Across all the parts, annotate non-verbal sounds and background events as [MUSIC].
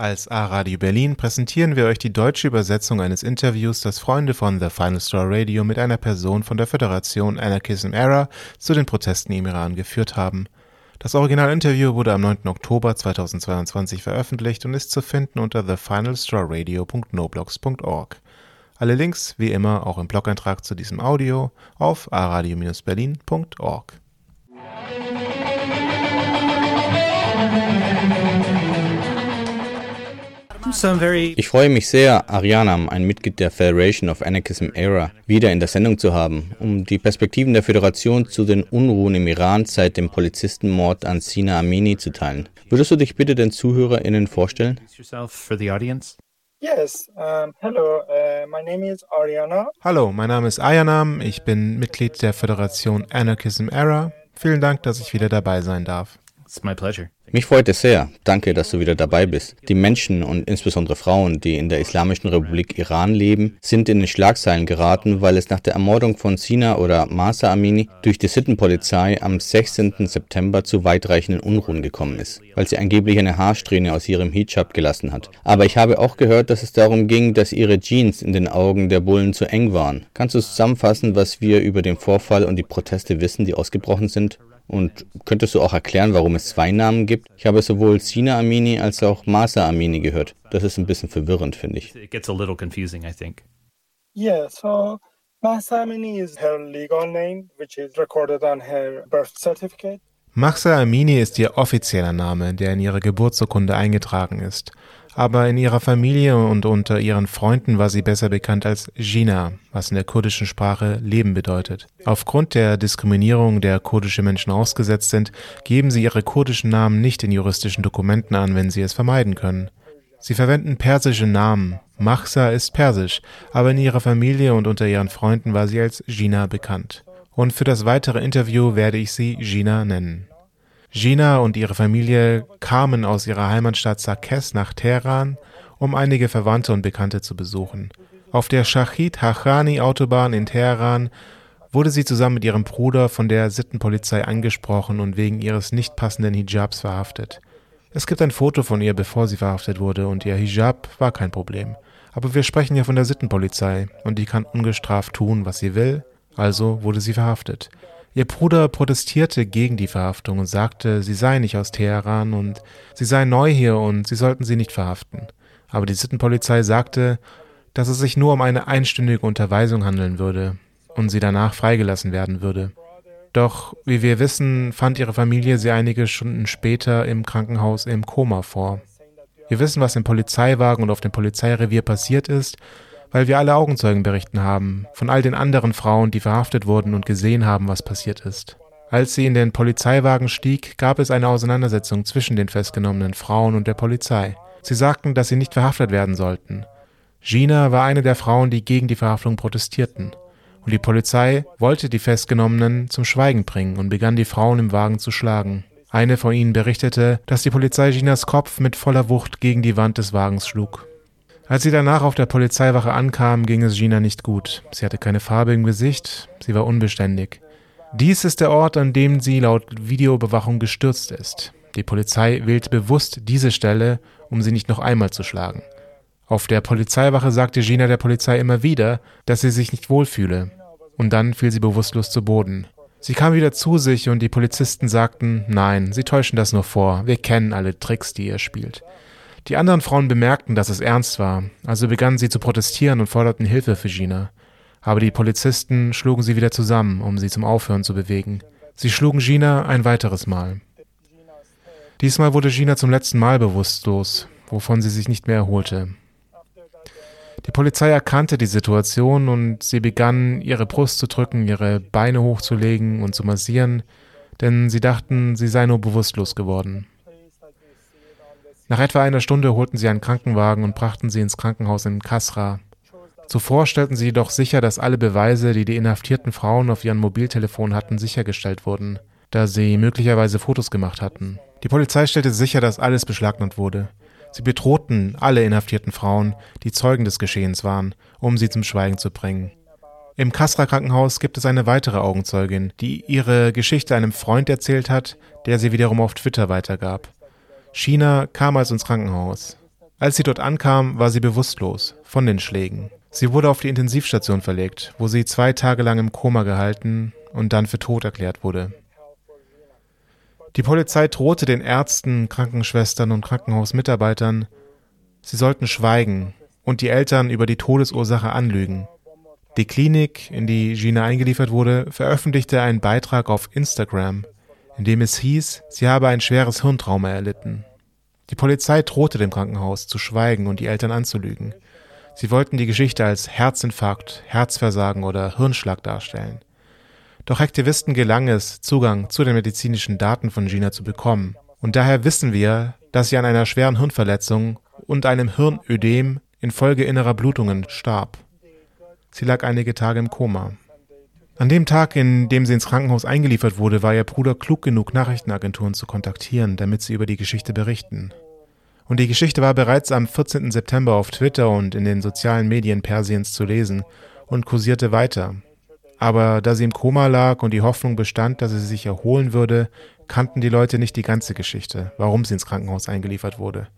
Als A-Radio Berlin präsentieren wir euch die deutsche Übersetzung eines Interviews, das Freunde von The Final Straw Radio mit einer Person von der Föderation Anarchism Era zu den Protesten im Iran geführt haben. Das Originalinterview wurde am 9. Oktober 2022 veröffentlicht und ist zu finden unter thefinalstrawradio.noblogs.org. Alle Links, wie immer, auch im Blog-Eintrag zu diesem Audio auf aradio-berlin.org. Ich freue mich sehr, Arianam, ein Mitglied der Federation of Anarchism Era, wieder in der Sendung zu haben, um die Perspektiven der Föderation zu den Unruhen im Iran seit dem Polizistenmord an Sina Amini zu teilen. Würdest du dich bitte den ZuhörerInnen vorstellen? Yes, um, hello, uh, my name is Ariana. Hallo, mein Name ist Ayanam, ich bin Mitglied der Föderation Anarchism Era. Vielen Dank, dass ich wieder dabei sein darf. It's my pleasure. Mich freut es sehr. Danke, dass du wieder dabei bist. Die Menschen und insbesondere Frauen, die in der Islamischen Republik Iran leben, sind in den Schlagzeilen geraten, weil es nach der Ermordung von Sina oder Masa Amini durch die Sittenpolizei am 16. September zu weitreichenden Unruhen gekommen ist, weil sie angeblich eine Haarsträhne aus ihrem Hijab gelassen hat. Aber ich habe auch gehört, dass es darum ging, dass ihre Jeans in den Augen der Bullen zu eng waren. Kannst du zusammenfassen, was wir über den Vorfall und die Proteste wissen, die ausgebrochen sind? Und könntest du auch erklären, warum es zwei Namen gibt? Ich habe sowohl Sina Amini als auch Masa Amini gehört. Das ist ein bisschen verwirrend, finde ich. It gets a little confusing, I think. Yeah, so Mahsa Amini is her legal name, which is recorded on her birth certificate. Mahsa Amini ist ihr offizieller Name, der in ihrer Geburtsurkunde eingetragen ist. Aber in ihrer Familie und unter ihren Freunden war sie besser bekannt als Gina, was in der kurdischen Sprache Leben bedeutet. Aufgrund der Diskriminierung, der kurdische Menschen ausgesetzt sind, geben sie ihre kurdischen Namen nicht in juristischen Dokumenten an, wenn sie es vermeiden können. Sie verwenden persische Namen. Mahsa ist persisch, aber in ihrer Familie und unter ihren Freunden war sie als Gina bekannt. Und für das weitere Interview werde ich sie Gina nennen. Gina und ihre Familie kamen aus ihrer Heimatstadt Sarkes nach Teheran, um einige Verwandte und Bekannte zu besuchen. Auf der Shahid Hachani Autobahn in Teheran wurde sie zusammen mit ihrem Bruder von der Sittenpolizei angesprochen und wegen ihres nicht passenden Hijabs verhaftet. Es gibt ein Foto von ihr, bevor sie verhaftet wurde, und ihr Hijab war kein Problem. Aber wir sprechen ja von der Sittenpolizei, und die kann ungestraft tun, was sie will, also wurde sie verhaftet. Ihr Bruder protestierte gegen die Verhaftung und sagte, sie sei nicht aus Teheran und sie sei neu hier und sie sollten sie nicht verhaften. Aber die Sittenpolizei sagte, dass es sich nur um eine einstündige Unterweisung handeln würde und sie danach freigelassen werden würde. Doch, wie wir wissen, fand ihre Familie sie einige Stunden später im Krankenhaus im Koma vor. Wir wissen, was im Polizeiwagen und auf dem Polizeirevier passiert ist, weil wir alle Augenzeugenberichten haben, von all den anderen Frauen, die verhaftet wurden und gesehen haben, was passiert ist. Als sie in den Polizeiwagen stieg, gab es eine Auseinandersetzung zwischen den festgenommenen Frauen und der Polizei. Sie sagten, dass sie nicht verhaftet werden sollten. Gina war eine der Frauen, die gegen die Verhaftung protestierten. Und die Polizei wollte die Festgenommenen zum Schweigen bringen und begann die Frauen im Wagen zu schlagen. Eine von ihnen berichtete, dass die Polizei Ginas Kopf mit voller Wucht gegen die Wand des Wagens schlug. Als sie danach auf der Polizeiwache ankam, ging es Gina nicht gut. Sie hatte keine Farbe im Gesicht, sie war unbeständig. Dies ist der Ort, an dem sie laut Videoüberwachung gestürzt ist. Die Polizei wählte bewusst diese Stelle, um sie nicht noch einmal zu schlagen. Auf der Polizeiwache sagte Gina der Polizei immer wieder, dass sie sich nicht wohlfühle. Und dann fiel sie bewusstlos zu Boden. Sie kam wieder zu sich und die Polizisten sagten, nein, sie täuschen das nur vor, wir kennen alle Tricks, die ihr spielt. Die anderen Frauen bemerkten, dass es ernst war, also begannen sie zu protestieren und forderten Hilfe für Gina. Aber die Polizisten schlugen sie wieder zusammen, um sie zum Aufhören zu bewegen. Sie schlugen Gina ein weiteres Mal. Diesmal wurde Gina zum letzten Mal bewusstlos, wovon sie sich nicht mehr erholte. Die Polizei erkannte die Situation und sie begann, ihre Brust zu drücken, ihre Beine hochzulegen und zu massieren, denn sie dachten, sie sei nur bewusstlos geworden. Nach etwa einer Stunde holten sie einen Krankenwagen und brachten sie ins Krankenhaus in Kasra. Zuvor stellten sie jedoch sicher, dass alle Beweise, die die inhaftierten Frauen auf ihren Mobiltelefonen hatten, sichergestellt wurden, da sie möglicherweise Fotos gemacht hatten. Die Polizei stellte sicher, dass alles beschlagnahmt wurde. Sie bedrohten alle inhaftierten Frauen, die Zeugen des Geschehens waren, um sie zum Schweigen zu bringen. Im Kasra Krankenhaus gibt es eine weitere Augenzeugin, die ihre Geschichte einem Freund erzählt hat, der sie wiederum auf Twitter weitergab. China kam also ins Krankenhaus. Als sie dort ankam, war sie bewusstlos von den Schlägen. Sie wurde auf die Intensivstation verlegt, wo sie zwei Tage lang im Koma gehalten und dann für tot erklärt wurde. Die Polizei drohte den Ärzten, Krankenschwestern und Krankenhausmitarbeitern, sie sollten schweigen und die Eltern über die Todesursache anlügen. Die Klinik, in die Gina eingeliefert wurde, veröffentlichte einen Beitrag auf Instagram, in dem es hieß, sie habe ein schweres Hirntrauma erlitten. Die Polizei drohte dem Krankenhaus zu schweigen und die Eltern anzulügen. Sie wollten die Geschichte als Herzinfarkt, Herzversagen oder Hirnschlag darstellen. Doch Aktivisten gelang es, Zugang zu den medizinischen Daten von Gina zu bekommen. Und daher wissen wir, dass sie an einer schweren Hirnverletzung und einem Hirnödem infolge innerer Blutungen starb. Sie lag einige Tage im Koma. An dem Tag, in dem sie ins Krankenhaus eingeliefert wurde, war ihr Bruder klug genug, Nachrichtenagenturen zu kontaktieren, damit sie über die Geschichte berichten. Und die Geschichte war bereits am 14. September auf Twitter und in den sozialen Medien Persiens zu lesen und kursierte weiter. Aber da sie im Koma lag und die Hoffnung bestand, dass sie sich erholen würde, kannten die Leute nicht die ganze Geschichte, warum sie ins Krankenhaus eingeliefert wurde.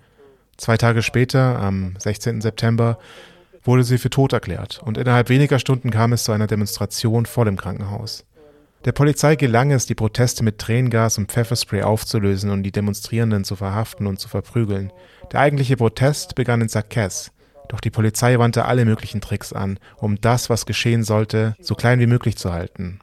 Zwei Tage später, am 16. September, wurde sie für tot erklärt und innerhalb weniger Stunden kam es zu einer Demonstration vor dem Krankenhaus. Der Polizei gelang es, die Proteste mit Tränengas und Pfefferspray aufzulösen und die Demonstrierenden zu verhaften und zu verprügeln. Der eigentliche Protest begann in Sarkes, doch die Polizei wandte alle möglichen Tricks an, um das, was geschehen sollte, so klein wie möglich zu halten.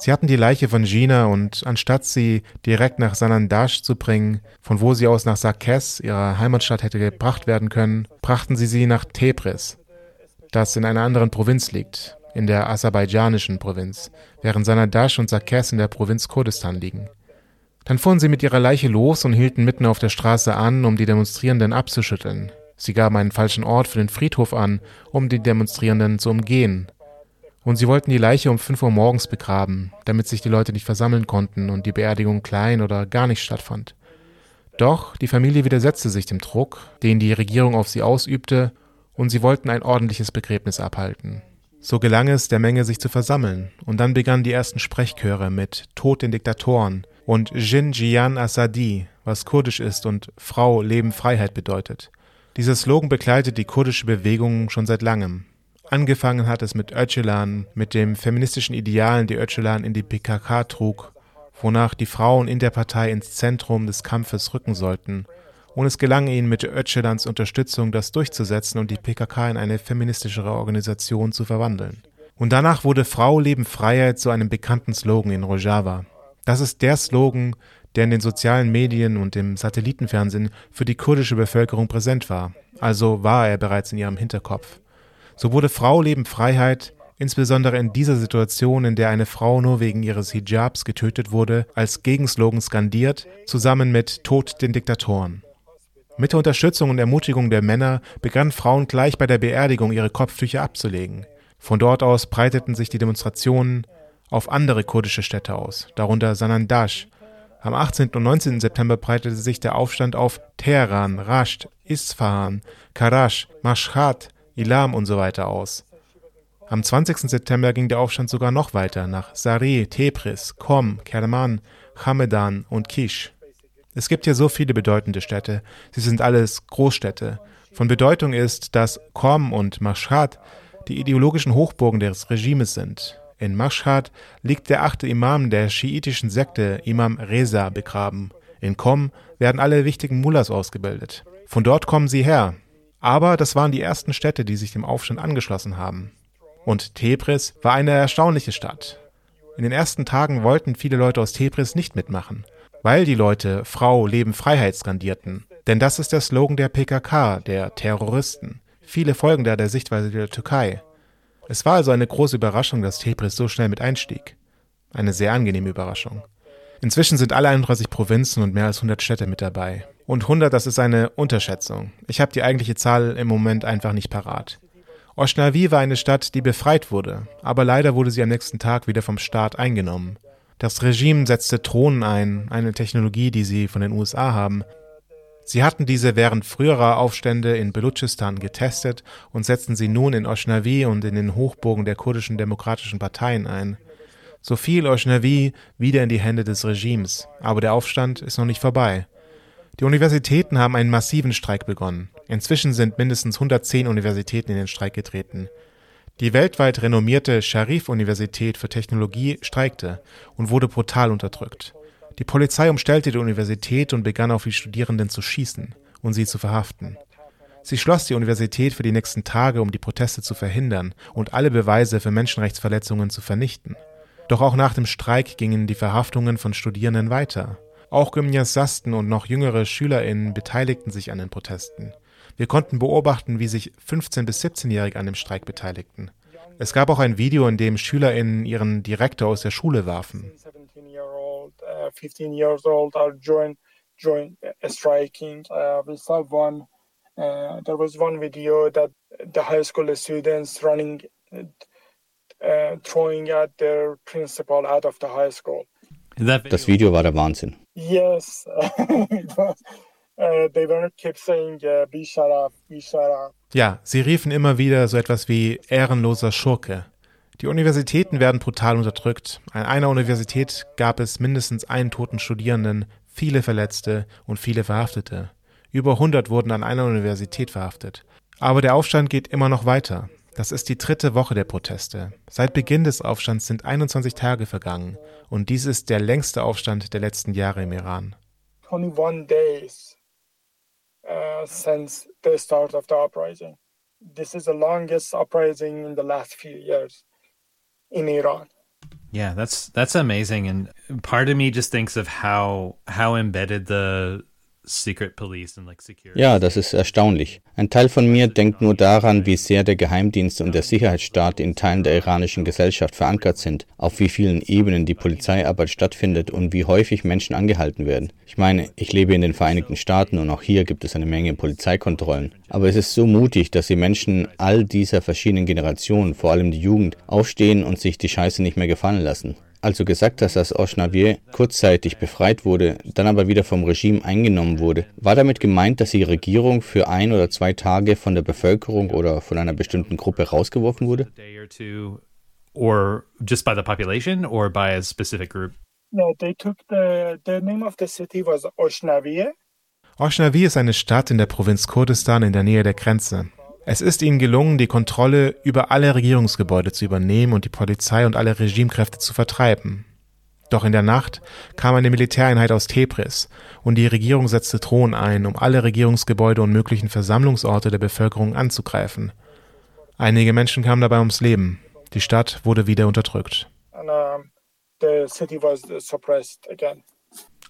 Sie hatten die Leiche von Gina und anstatt sie direkt nach Sanandash zu bringen, von wo sie aus nach Sarkes, ihrer Heimatstadt, hätte gebracht werden können, brachten sie sie nach Tebris, das in einer anderen Provinz liegt, in der aserbaidschanischen Provinz, während Sanandash und Sarkes in der Provinz Kurdistan liegen. Dann fuhren sie mit ihrer Leiche los und hielten mitten auf der Straße an, um die Demonstrierenden abzuschütteln. Sie gaben einen falschen Ort für den Friedhof an, um die Demonstrierenden zu umgehen. Und sie wollten die Leiche um 5 Uhr morgens begraben, damit sich die Leute nicht versammeln konnten und die Beerdigung klein oder gar nicht stattfand. Doch die Familie widersetzte sich dem Druck, den die Regierung auf sie ausübte, und sie wollten ein ordentliches Begräbnis abhalten. So gelang es der Menge, sich zu versammeln, und dann begannen die ersten Sprechchöre mit Tod den Diktatoren und Jin Jian Asadi, was kurdisch ist und Frau, Leben, Freiheit bedeutet. Dieser Slogan begleitet die kurdische Bewegung schon seit langem. Angefangen hat es mit Öcalan, mit den feministischen Idealen, die Öcalan in die PKK trug, wonach die Frauen in der Partei ins Zentrum des Kampfes rücken sollten – und es gelang ihnen mit Öcalans Unterstützung, das durchzusetzen und die PKK in eine feministischere Organisation zu verwandeln. Und danach wurde Frau, Leben, Freiheit zu einem bekannten Slogan in Rojava. Das ist der Slogan, der in den sozialen Medien und im Satellitenfernsehen für die kurdische Bevölkerung präsent war. Also war er bereits in ihrem Hinterkopf. So wurde Frau, Leben, Freiheit insbesondere in dieser Situation, in der eine Frau nur wegen ihres Hijabs getötet wurde, als Gegenslogan skandiert, zusammen mit Tod den Diktatoren. Mit der Unterstützung und Ermutigung der Männer begannen Frauen gleich bei der Beerdigung ihre Kopftücher abzulegen. Von dort aus breiteten sich die Demonstrationen auf andere kurdische Städte aus, darunter Sanandash. Am 18. und 19. September breitete sich der Aufstand auf Teheran, Rasht, Isfahan, Karash, Mashhad, Ilam und so weiter aus. Am 20. September ging der Aufstand sogar noch weiter nach Sari, Tebris, Qom, Kerman, Hamedan und Kish. Es gibt hier so viele bedeutende Städte. Sie sind alles Großstädte. Von Bedeutung ist, dass Qom und Mashhad die ideologischen Hochburgen des Regimes sind. In Mashhad liegt der achte Imam der schiitischen Sekte Imam Reza begraben. In Qom werden alle wichtigen Mullahs ausgebildet. Von dort kommen sie her. Aber das waren die ersten Städte, die sich dem Aufstand angeschlossen haben. Und Tebris war eine erstaunliche Stadt. In den ersten Tagen wollten viele Leute aus Tebris nicht mitmachen weil die Leute Frau, Leben, Freiheit skandierten. Denn das ist der Slogan der PKK, der Terroristen. Viele folgen da der Sichtweise der Türkei. Es war also eine große Überraschung, dass Tebris so schnell mit einstieg. Eine sehr angenehme Überraschung. Inzwischen sind alle 31 Provinzen und mehr als 100 Städte mit dabei. Und 100, das ist eine Unterschätzung. Ich habe die eigentliche Zahl im Moment einfach nicht parat. Osnawi war eine Stadt, die befreit wurde, aber leider wurde sie am nächsten Tag wieder vom Staat eingenommen. Das Regime setzte Drohnen ein, eine Technologie, die sie von den USA haben. Sie hatten diese während früherer Aufstände in Belutschistan getestet und setzten sie nun in Osnawi und in den Hochburgen der kurdischen demokratischen Parteien ein. So fiel Osnawi wieder in die Hände des Regimes, aber der Aufstand ist noch nicht vorbei. Die Universitäten haben einen massiven Streik begonnen. Inzwischen sind mindestens 110 Universitäten in den Streik getreten. Die weltweit renommierte Sharif-Universität für Technologie streikte und wurde brutal unterdrückt. Die Polizei umstellte die Universität und begann auf die Studierenden zu schießen und sie zu verhaften. Sie schloss die Universität für die nächsten Tage, um die Proteste zu verhindern und alle Beweise für Menschenrechtsverletzungen zu vernichten. Doch auch nach dem Streik gingen die Verhaftungen von Studierenden weiter. Auch Gymnasiasten und noch jüngere SchülerInnen beteiligten sich an den Protesten. Wir konnten beobachten, wie sich 15- bis 17-Jährige an dem Streik beteiligten. Es gab auch ein Video, in dem SchülerInnen ihren Direktor aus der Schule warfen. 15 years old are join join uh. Uh. Uh, there was one video that the high school students running, throwing at their principal out of the high school. Das Video war der Wahnsinn. Yes, it was. Uh, they were kept saying, uh, "Be shut up, be shut up." Ja, sie riefen immer wieder so etwas wie ehrenloser Schurke. Die Universitäten werden brutal unterdrückt. An einer Universität gab es mindestens einen toten Studierenden, viele Verletzte und viele Verhaftete. Über 100 wurden an einer Universität verhaftet. Aber der Aufstand geht immer noch weiter. Das ist die dritte Woche der Proteste. Seit Beginn des Aufstands sind 21 Tage vergangen und dies ist der längste Aufstand der letzten Jahre im Iran. 21 days uh, since the start of the uprising. This is the longest uprising in the last few years in Iran. Yeah, that's that's amazing and part of me just thinks of how how embedded the secret police and like security. Ja, das ist erstaunlich. Ein Teil von mir denkt nur daran, wie sehr der Geheimdienst und der Sicherheitsstaat in Teilen der iranischen Gesellschaft verankert sind, auf wie vielen Ebenen die Polizeiarbeit stattfindet und wie häufig Menschen angehalten werden. Ich meine, ich lebe in den Vereinigten Staaten und auch hier gibt es eine Menge Polizeikontrollen. Aber es ist so mutig, dass die Menschen all dieser verschiedenen Generationen, vor allem die Jugend, aufstehen und sich die Scheiße nicht mehr gefallen lassen. Als du gesagt hast, dass Osnavier kurzzeitig befreit wurde, dann aber wieder vom Regime eingenommen wurde, war damit gemeint, dass die Regierung für ein oder zwei Tage von der Bevölkerung oder von einer bestimmten Gruppe rausgeworfen wurde? Or just by the population or by a specific group? No, they took the the name of the city was Osnaviye. Osnawi ist eine Stadt in der Provinz Kurdistan in der Nähe der Grenze. Es ist ihnen gelungen, die Kontrolle über alle Regierungsgebäude zu übernehmen und die Polizei und alle Regimekräfte zu vertreiben. Doch in der Nacht kam eine Militäreinheit aus Tebris und die Regierung setzte Drohnen ein, um alle Regierungsgebäude und möglichen Versammlungsorte der Bevölkerung anzugreifen. Einige Menschen kamen dabei ums Leben. Die Stadt wurde wieder unterdrückt. And um, the city was suppressed again.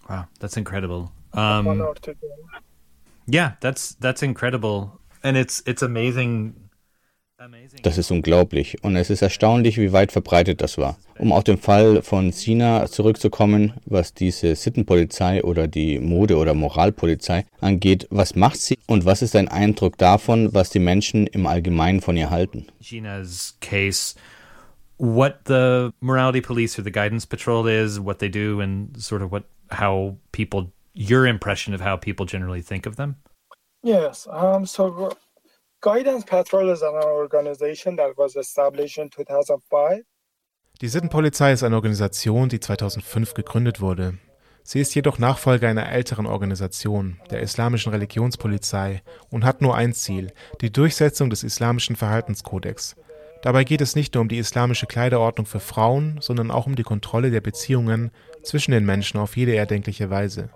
Wow, that's incredible. Um, yeah, that's that's incredible, and it's it's amazing. Amazing. Das ist unglaublich und es ist erstaunlich, wie weit verbreitet das war. Um auf den Fall von Sina zurückzukommen, was diese Sittenpolizei oder die Mode- oder Moralpolizei angeht, was macht sie und was ist dein Eindruck davon, was die Menschen im Allgemeinen von ihr halten? Gina's case, what the morality police or the guidance patrol is, what they do, and sort of what how people your impression of how people generally think of them. Yes. Um. So, Gu- Guidance Patrol is an organization that was established in 2005. Die Sittenpolizei ist eine Organisation, die 2005 gegründet wurde. Sie ist jedoch Nachfolger einer älteren Organisation, der Islamischen Religionspolizei, und hat nur ein Ziel, die Durchsetzung des islamischen Verhaltenskodex. Dabei geht es nicht nur um die islamische Kleiderordnung für Frauen, sondern auch um die Kontrolle der Beziehungen zwischen den Menschen auf jede erdenkliche Weise.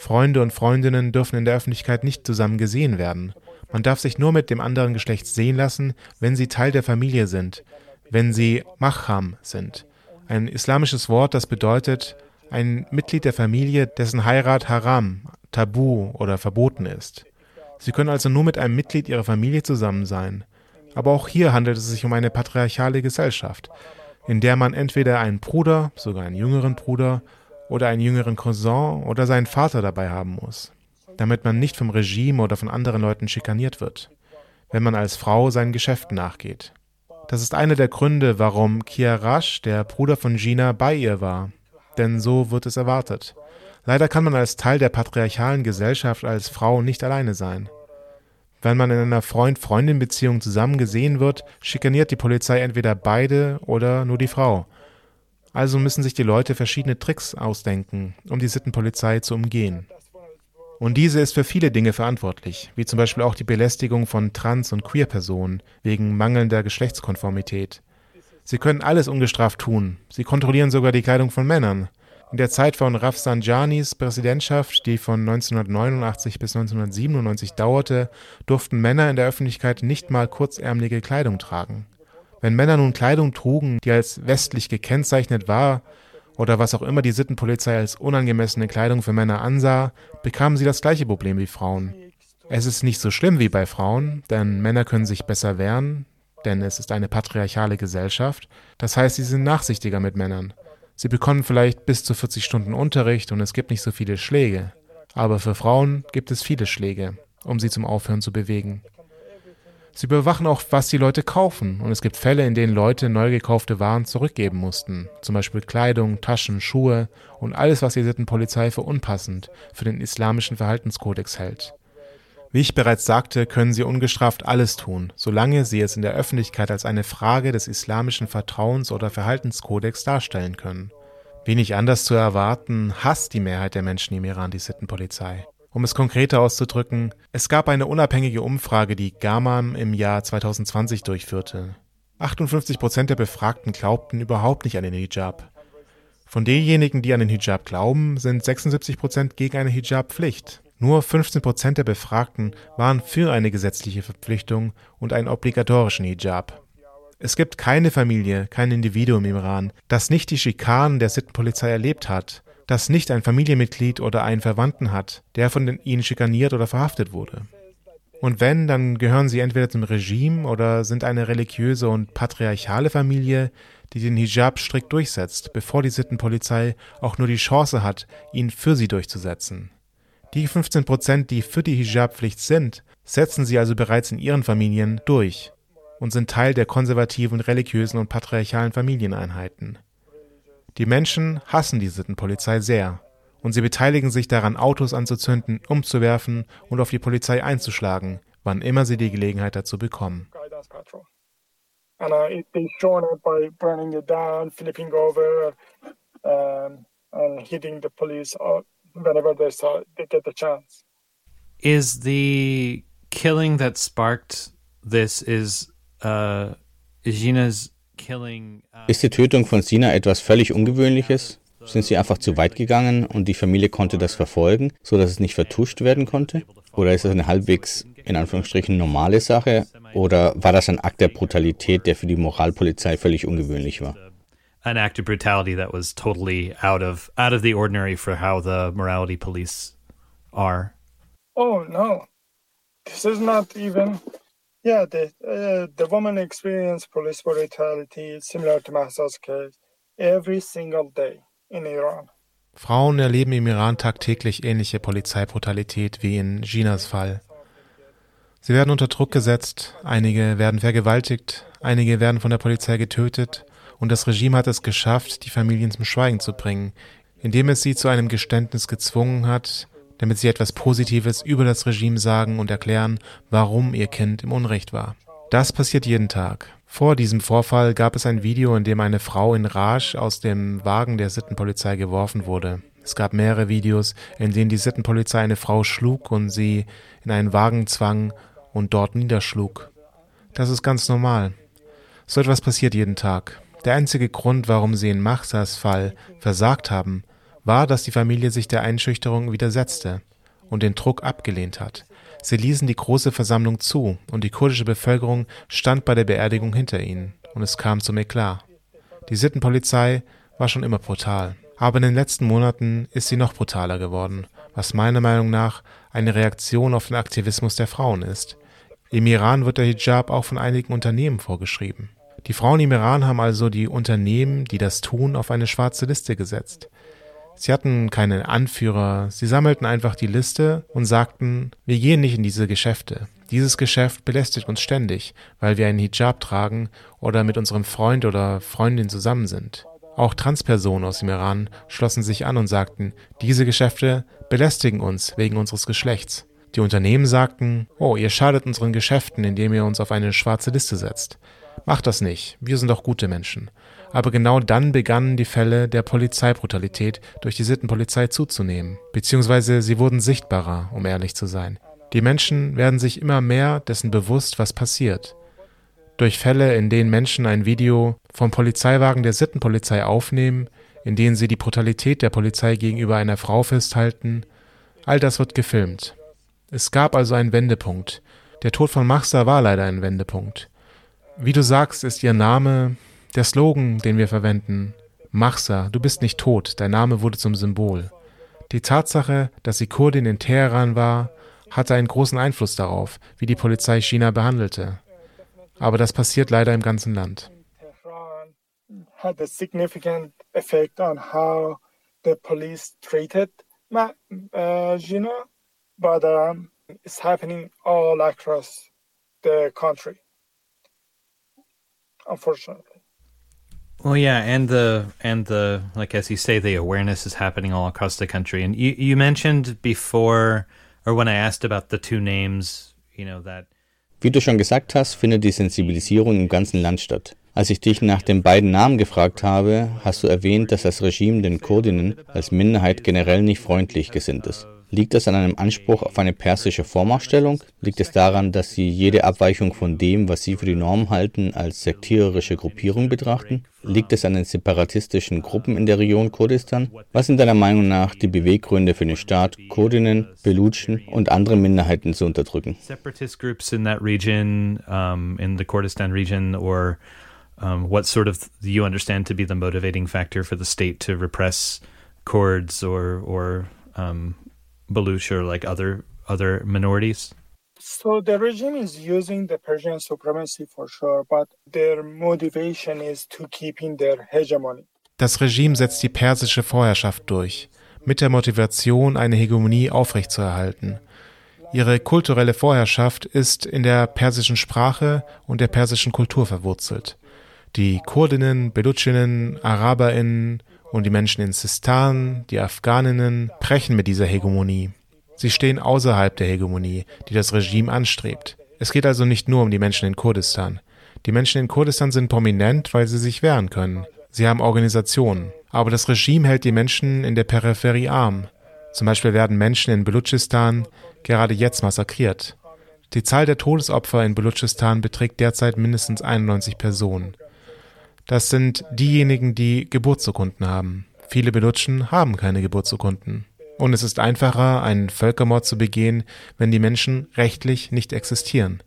Freunde und Freundinnen dürfen in der Öffentlichkeit nicht zusammen gesehen werden. Man darf sich nur mit dem anderen Geschlecht sehen lassen, wenn sie Teil der Familie sind, wenn sie Macham sind. Ein islamisches Wort, das bedeutet ein Mitglied der Familie, dessen Heirat haram, tabu oder verboten ist. Sie können also nur mit einem Mitglied ihrer Familie zusammen sein. Aber auch hier handelt es sich um eine patriarchale Gesellschaft, in der man entweder einen Bruder, sogar einen jüngeren Bruder, oder einen jüngeren Cousin oder seinen Vater dabei haben muss, damit man nicht vom Regime oder von anderen Leuten schikaniert wird. wenn man als Frau seinen Geschäften nachgeht. Das ist einer der Gründe, warum Kiarash, der Bruder von Gina, bei ihr war. Denn so wird es erwartet. Leider kann man als Teil der patriarchalen Gesellschaft als Frau nicht alleine sein. Wenn man in einer Freund-Freundin-Beziehung zusammen gesehen wird, schikaniert die Polizei entweder beide oder nur die Frau. Also müssen sich die Leute verschiedene Tricks ausdenken, um die Sittenpolizei zu umgehen. Und diese ist für viele Dinge verantwortlich, wie zum Beispiel auch die Belästigung von Trans- und Queer-Personen wegen mangelnder Geschlechtskonformität. Sie können alles ungestraft tun. Sie kontrollieren sogar die Kleidung von Männern. In der Zeit von Rafsanjanis Präsidentschaft, die von 1989 bis 1997 dauerte, durften Männer in der Öffentlichkeit nicht mal kurzärmelige Kleidung tragen. Wenn Männer nun Kleidung trugen, die als westlich gekennzeichnet war, oder was auch immer die Sittenpolizei als unangemessene Kleidung für Männer ansah, bekamen sie das gleiche Problem wie Frauen. Es ist nicht so schlimm wie bei Frauen, denn Männer können sich besser wehren, denn es ist eine patriarchale Gesellschaft, das heißt, sie sind nachsichtiger mit Männern. Sie bekommen vielleicht bis zu 40 Stunden Unterricht und es gibt nicht so viele Schläge. Aber für Frauen gibt es viele Schläge, um sie zum Aufhören zu bewegen. Sie überwachen auch, was die Leute kaufen. Und es gibt Fälle, in denen Leute neu gekaufte Waren zurückgeben mussten. Zum Beispiel Kleidung, Taschen, Schuhe und alles, was die Sittenpolizei für unpassend für den islamischen Verhaltenskodex hält. Wie ich bereits sagte, können sie ungestraft alles tun, solange sie es in der Öffentlichkeit als eine Frage des islamischen Vertrauens oder Verhaltenskodex darstellen können. Wenig anders zu erwarten, hasst die Mehrheit der Menschen im Iran die Sittenpolizei. Um es konkreter auszudrücken, es gab eine unabhängige Umfrage, die Gamam im Jahr 2020 durchführte. 58 Prozent der Befragten glaubten überhaupt nicht an den Hijab. Von denjenigen, die an den Hijab glauben, sind 76 Prozent gegen eine Hijab-Pflicht. Nur 15 Prozent der Befragten waren für eine gesetzliche Verpflichtung und einen obligatorischen Hijab. Es gibt keine Familie, kein Individuum im Iran, das nicht die Schikanen der Sittenpolizei erlebt hat, das nicht ein Familienmitglied oder einen Verwandten hat, der von ihnen schikaniert oder verhaftet wurde. Und wenn, dann gehören sie entweder zum Regime oder sind eine religiöse und patriarchale Familie, die den Hijab strikt durchsetzt, bevor die Sittenpolizei auch nur die Chance hat, ihn für sie durchzusetzen. Die 15 Prozent, die für die Hijab-Pflicht sind, setzen sie also bereits in ihren Familien durch und sind Teil der konservativen, religiösen und patriarchalen Familieneinheiten. Die Menschen hassen die Sittenpolizei sehr und sie beteiligen sich daran, Autos anzuzünden, umzuwerfen und auf die Polizei einzuschlagen, wann immer sie die Gelegenheit dazu bekommen. And it, they shown it by burning it down, flipping over, and hitting the police whenever they saw they get the chance. Is the killing that sparked this is uh, Gina's? Uh, ist die Tötung von Sina etwas völlig Ungewöhnliches? Sind sie einfach zu weit gegangen und die Familie konnte das verfolgen, so dass es nicht vertuscht werden konnte? Oder ist das eine halbwegs in Anführungsstrichen normale Sache? Oder war das ein Akt der Brutalität, der für die Moralpolizei völlig ungewöhnlich war? an act of brutality that was totally out of out of the ordinary for how the morality police are. Oh no, this is not even. Yeah, the uh, the woman experienced police brutality similar to Mahsa's case every single day in Iran. Frauen erleben im Iran tagtäglich ähnliche Polizeibrutalität wie in Ginas Fall. Sie werden unter Druck gesetzt, einige werden vergewaltigt, einige werden von der Polizei getötet, und das Regime hat es geschafft, die Familien zum Schweigen zu bringen, indem es sie zu einem Geständnis gezwungen hat, damit sie etwas Positives über das Regime sagen und erklären, warum ihr Kind im Unrecht war. Das passiert jeden Tag. Vor diesem Vorfall gab es ein Video, in dem eine Frau in Raj aus dem Wagen der Sittenpolizei geworfen wurde. Es gab mehrere Videos, in denen die Sittenpolizei eine Frau schlug und sie in einen Wagen zwang und dort niederschlug. Das ist ganz normal. So etwas passiert jeden Tag. Der einzige Grund, warum sie in Mahsas Fall versagt haben, war, dass die Familie sich der Einschüchterung widersetzte und den Druck abgelehnt hat. Sie ließen die große Versammlung zu und die kurdische Bevölkerung stand bei der Beerdigung hinter ihnen und es kam zum Eklat. Die Sittenpolizei war schon immer brutal, aber in den letzten Monaten ist sie noch brutaler geworden, was meiner Meinung nach eine Reaktion auf den Aktivismus der Frauen ist. Im Iran wird der Hijab auch von einigen Unternehmen vorgeschrieben. Die Frauen im Iran haben also die Unternehmen, die das tun, auf eine schwarze Liste gesetzt. Sie hatten keine Anführer, sie sammelten einfach die Liste und sagten, wir gehen nicht in diese Geschäfte. Dieses Geschäft belästigt uns ständig, weil wir einen Hijab tragen oder mit unserem Freund oder Freundin zusammen sind. Auch Transpersonen aus dem Iran schlossen sich an und sagten, diese Geschäfte belästigen uns wegen unseres Geschlechts. Die Unternehmen sagten, oh, ihr schadet unseren Geschäften, indem ihr uns auf eine schwarze Liste setzt. Macht das nicht, wir sind doch gute Menschen. Aber genau dann begannen die Fälle der Polizeibrutalität durch die Sittenpolizei zuzunehmen, beziehungsweise sie wurden sichtbarer, um ehrlich zu sein. Die Menschen werden sich immer mehr dessen bewusst, was passiert. Durch Fälle, in denen Menschen ein Video vom Polizeiwagen der Sittenpolizei aufnehmen, in denen sie die Brutalität der Polizei gegenüber einer Frau festhalten, all das wird gefilmt. Es gab also einen Wendepunkt. Der Tod von Machsa war leider ein Wendepunkt. Wie du sagst, ist ihr Name der Slogan, den wir verwenden. Machsa, du bist nicht tot, dein Name wurde zum Symbol. Die Tatsache, dass sie Kurdin in Teheran war, hatte einen großen Einfluss darauf, wie die Polizei China behandelte. Aber das passiert leider im ganzen Land. had a significant effect on how the police treated uh, Gina, but um, it's happening all across the country, unfortunately. Well, yeah, and the and the like as you say, the awareness is happening all across the country. And you you mentioned before or when I asked about the two names, you know, that Wie du schon gesagt hast, findet die Sensibilisierung im ganzen Land statt. Als ich dich nach den beiden Namen gefragt habe, hast du erwähnt, dass das Regime den Kurdinnen als Minderheit generell nicht freundlich gesinnt ist. Liegt das an einem Anspruch auf eine persische Vormachtstellung? Liegt es daran, dass sie jede Abweichung von dem, was sie für die Norm halten, als sektiererische Gruppierung betrachten? Liegt es an den separatistischen Gruppen in der Region Kurdistan? Was sind deiner Meinung nach die Beweggründe für den Staat, Kurdinnen, Belutschen und andere Minderheiten zu unterdrücken? Separatist in that region, um, in the Kurdistan region, or um, what sort of you understand to be the motivating factor for the state to repress Kurds or or um, Baluch or like other other minorities? So the regime is using the Persian supremacy for sure, but their motivation is to keeping their hegemony. Das Regime setzt die persische Vorherrschaft durch, mit der Motivation, eine Hegemonie aufrechtzuerhalten. Ihre kulturelle Vorherrschaft ist in der persischen Sprache und der persischen Kultur verwurzelt. Die Kurdinnen, Belutschinnen, Araberinnen und die Menschen in Sistan, die Afghaninnen, brechen mit dieser Hegemonie. Sie stehen außerhalb der Hegemonie, die das Regime anstrebt. Es geht also nicht nur um die Menschen in Kurdistan. Die Menschen in Kurdistan sind prominent, weil sie sich wehren können. Sie haben Organisationen. Aber das Regime hält die Menschen in der Peripherie arm. Zum Beispiel werden Menschen in Belutschistan gerade jetzt massakriert. Die Zahl der Todesopfer in Belutschistan beträgt derzeit mindestens 91 Personen. Das sind diejenigen, die Geburtsurkunden haben. Viele Belutschen haben keine Geburtsurkunden. Und es ist einfacher, einen Völkermord zu begehen, wenn die Menschen rechtlich nicht existieren.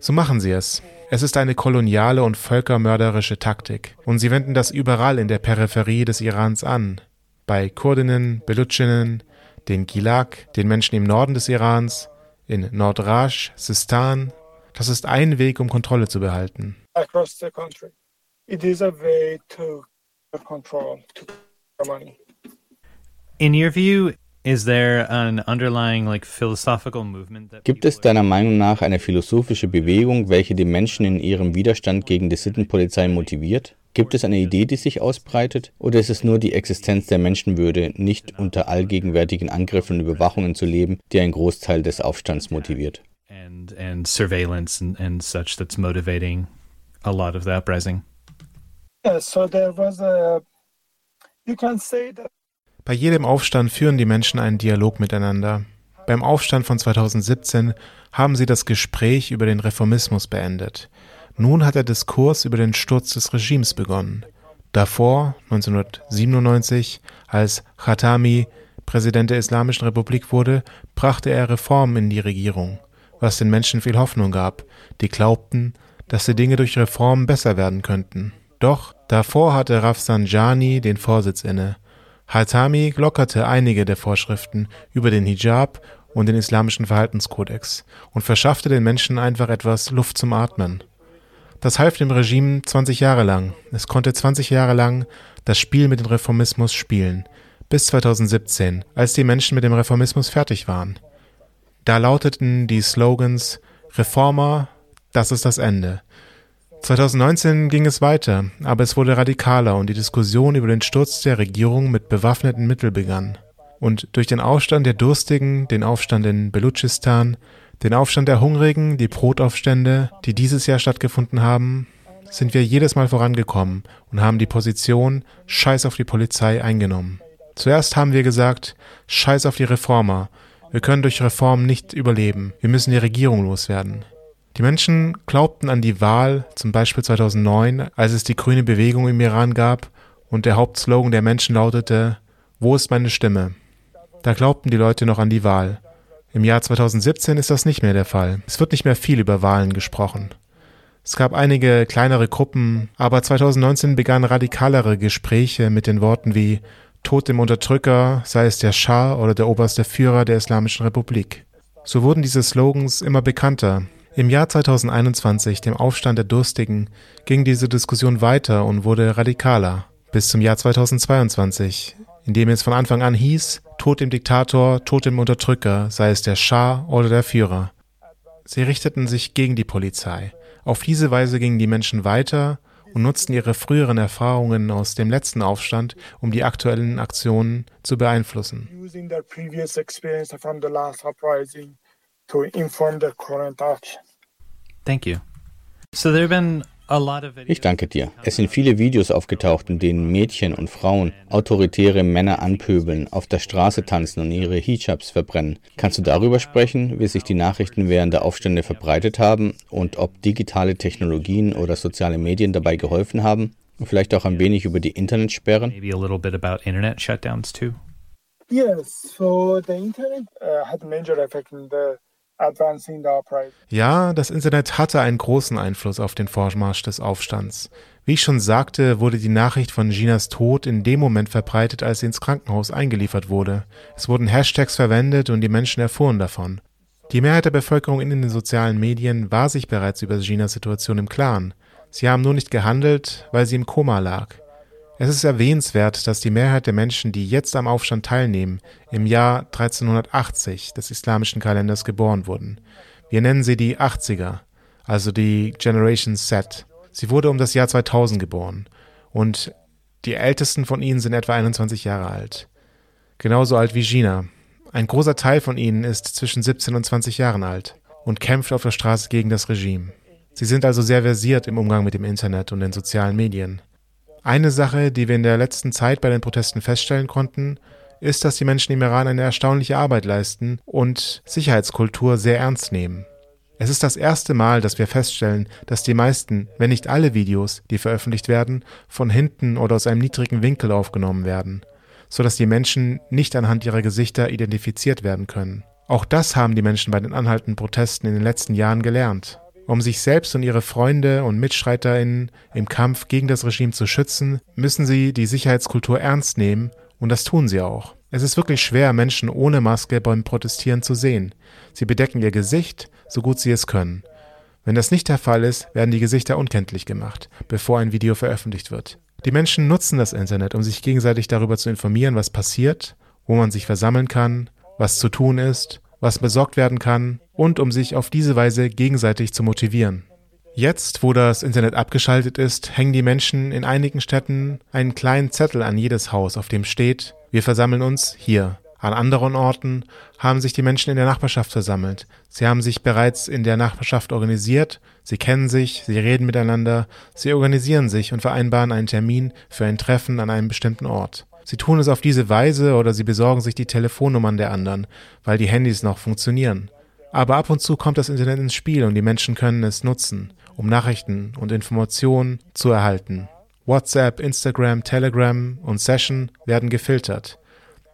So machen sie es. Es ist eine koloniale und völkermörderische Taktik. Und sie wenden das überall in der Peripherie des Irans an. Bei Kurdinnen, Belutschinnen, den Gilag, den Menschen im Norden des Irans, in Nordrash, Sistan. Das ist ein Weg, um Kontrolle zu behalten. Across the country. It is a way to control, to money. In your view, is there an underlying like philosophical movement that Gibt es deiner Meinung nach eine philosophische Bewegung, welche die Menschen in ihrem Widerstand gegen die Sittenpolizei motiviert? Gibt es eine Idee, die sich ausbreitet? Oder ist es nur die Existenz der Menschenwürde, nicht unter allgegenwärtigen Angriffen und Überwachungen zu leben, die einen Großteil des Aufstands motiviert? and and surveillance and, and such that's motivating a lot of the uprising? Bei jedem Aufstand führen die Menschen einen Dialog miteinander. Beim Aufstand von 2017 haben sie das Gespräch über den Reformismus beendet. Nun hat der Diskurs über den Sturz des Regimes begonnen. Davor, 1997, als Khatami Präsident der Islamischen Republik wurde, brachte er Reformen in die Regierung, was den Menschen viel Hoffnung gab, die glaubten, dass die Dinge durch Reformen besser werden könnten. Doch davor hatte Rafsanjani den Vorsitz inne. Hatami lockerte einige der Vorschriften über den Hijab und den islamischen Verhaltenskodex und verschaffte den Menschen einfach etwas Luft zum Atmen. Das half dem Regime 20 Jahre lang. Es konnte 20 Jahre lang das Spiel mit dem Reformismus spielen, bis 2017, als die Menschen mit dem Reformismus fertig waren. Da lauteten die Slogans Reformer, das ist das Ende. 2019 ging es weiter, aber es wurde radikaler und die Diskussion über den Sturz der Regierung mit bewaffneten Mitteln begann. Und durch den Aufstand der Durstigen, den Aufstand in Belutschistan, den Aufstand der Hungrigen, die Brotaufstände, die dieses Jahr stattgefunden haben, sind wir jedes Mal vorangekommen und haben die Position Scheiß auf die Polizei eingenommen. Zuerst haben wir gesagt, Scheiß auf die Reformer. Wir können durch Reformen nicht überleben. Wir müssen die Regierung loswerden. Die Menschen glaubten an die Wahl, zum Beispiel 2009, als es die grüne Bewegung im Iran gab und der Hauptslogan der Menschen lautete, wo ist meine Stimme? Da glaubten die Leute noch an die Wahl. Im Jahr 2017 ist das nicht mehr der Fall. Es wird nicht mehr viel über Wahlen gesprochen. Es gab einige kleinere Gruppen, aber 2019 begannen radikalere Gespräche mit den Worten wie Tod dem Unterdrücker, sei es der Schah oder der oberste Führer der Islamischen Republik. So wurden diese Slogans immer bekannter. Im Jahr 2021, dem Aufstand der Durstigen, ging diese Diskussion weiter und wurde radikaler. Bis zum Jahr 2022, in dem es von Anfang an hieß, Tod dem Diktator, Tod dem Unterdrücker, sei es der Schah oder der Führer. Sie richteten sich gegen die Polizei. Auf diese Weise gingen die Menschen weiter und nutzten ihre früheren Erfahrungen aus dem letzten Aufstand, um die aktuellen Aktionen zu beeinflussen. You. So there have been ich danke dir. Es sind viele Videos aufgetaucht, in denen Mädchen und Frauen autoritäre Männer anpöbeln, auf der Straße tanzen und ihre Hijabs verbrennen. Kannst du darüber sprechen, wie sich die Nachrichten während der Aufstände verbreitet haben und ob digitale Technologien oder soziale Medien dabei geholfen haben? Und vielleicht auch ein wenig über die Internetsperren? Maybe a little bit about internet shutdowns too. Yes, so the internet uh, had a major effect in the ja, das Internet hatte einen großen Einfluss auf den Vormarsch des Aufstands. Wie ich schon sagte, wurde die Nachricht von Ginas Tod in dem Moment verbreitet, als sie ins Krankenhaus eingeliefert wurde. Es wurden Hashtags verwendet und die Menschen erfuhren davon. Die Mehrheit der Bevölkerung in den sozialen Medien war sich bereits über Ginas Situation im Klaren. Sie haben nur nicht gehandelt, weil sie im Koma lag. Es ist erwähnenswert, dass die Mehrheit der Menschen, die jetzt am Aufstand teilnehmen, im Jahr 1380 des islamischen Kalenders geboren wurden. Wir nennen sie die 80er, also die Generation Z. Sie wurde um das Jahr 2000 geboren und die ältesten von ihnen sind etwa 21 Jahre alt. Genauso alt wie Gina. Ein großer Teil von ihnen ist zwischen 17 und 20 Jahren alt und kämpft auf der Straße gegen das Regime. Sie sind also sehr versiert im Umgang mit dem Internet und den sozialen Medien. Eine Sache, die wir in der letzten Zeit bei den Protesten feststellen konnten, ist, dass die Menschen im Iran eine erstaunliche Arbeit leisten und Sicherheitskultur sehr ernst nehmen. Es ist das erste Mal, dass wir feststellen, dass die meisten, wenn nicht alle Videos, die veröffentlicht werden, von hinten oder aus einem niedrigen Winkel aufgenommen werden, so dass die Menschen nicht anhand ihrer Gesichter identifiziert werden können. Auch das haben die Menschen bei den anhaltenden Protesten in den letzten Jahren gelernt. Um sich selbst und ihre Freunde und MitstreiterInnen im Kampf gegen das Regime zu schützen, müssen sie die Sicherheitskultur ernst nehmen und das tun sie auch. Es ist wirklich schwer, Menschen ohne Maske beim Protestieren zu sehen. Sie bedecken ihr Gesicht, so gut sie es können. Wenn das nicht der Fall ist, werden die Gesichter unkenntlich gemacht, bevor ein Video veröffentlicht wird. Die Menschen nutzen das Internet, um sich gegenseitig darüber zu informieren, was passiert, wo man sich versammeln kann, was zu tun ist was besorgt werden kann und um sich auf diese Weise gegenseitig zu motivieren. Jetzt, wo das Internet abgeschaltet ist, hängen die Menschen in einigen Städten einen kleinen Zettel an jedes Haus, auf dem steht, wir versammeln uns hier. An anderen Orten haben sich die Menschen in der Nachbarschaft versammelt. Sie haben sich bereits in der Nachbarschaft organisiert, sie kennen sich, sie reden miteinander, sie organisieren sich und vereinbaren einen Termin für ein Treffen an einem bestimmten Ort. Sie tun es auf diese Weise oder sie besorgen sich die Telefonnummern der anderen, weil die Handys noch funktionieren. Aber ab und zu kommt das Internet ins Spiel und die Menschen können es nutzen, um Nachrichten und Informationen zu erhalten. WhatsApp, Instagram, Telegram und Session werden gefiltert.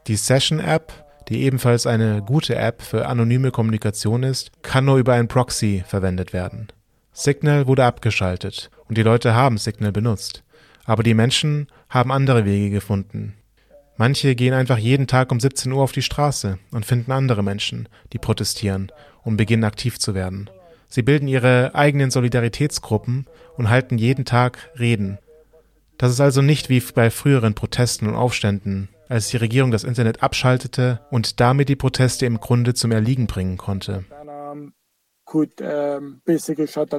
Die Session-App, die ebenfalls eine gute App für anonyme Kommunikation ist, kann nur über ein Proxy verwendet werden. Signal wurde abgeschaltet und die Leute haben Signal benutzt. Aber die Menschen haben andere Wege gefunden. Manche gehen einfach jeden Tag um 17 Uhr auf die Straße und finden andere Menschen, die protestieren und beginnen aktiv zu werden. Sie bilden ihre eigenen Solidaritätsgruppen und halten jeden Tag Reden. Das ist also nicht wie bei früheren Protesten und Aufständen, als die Regierung das Internet abschaltete und damit die Proteste im Grunde zum Erliegen bringen konnte. Could um, basically shut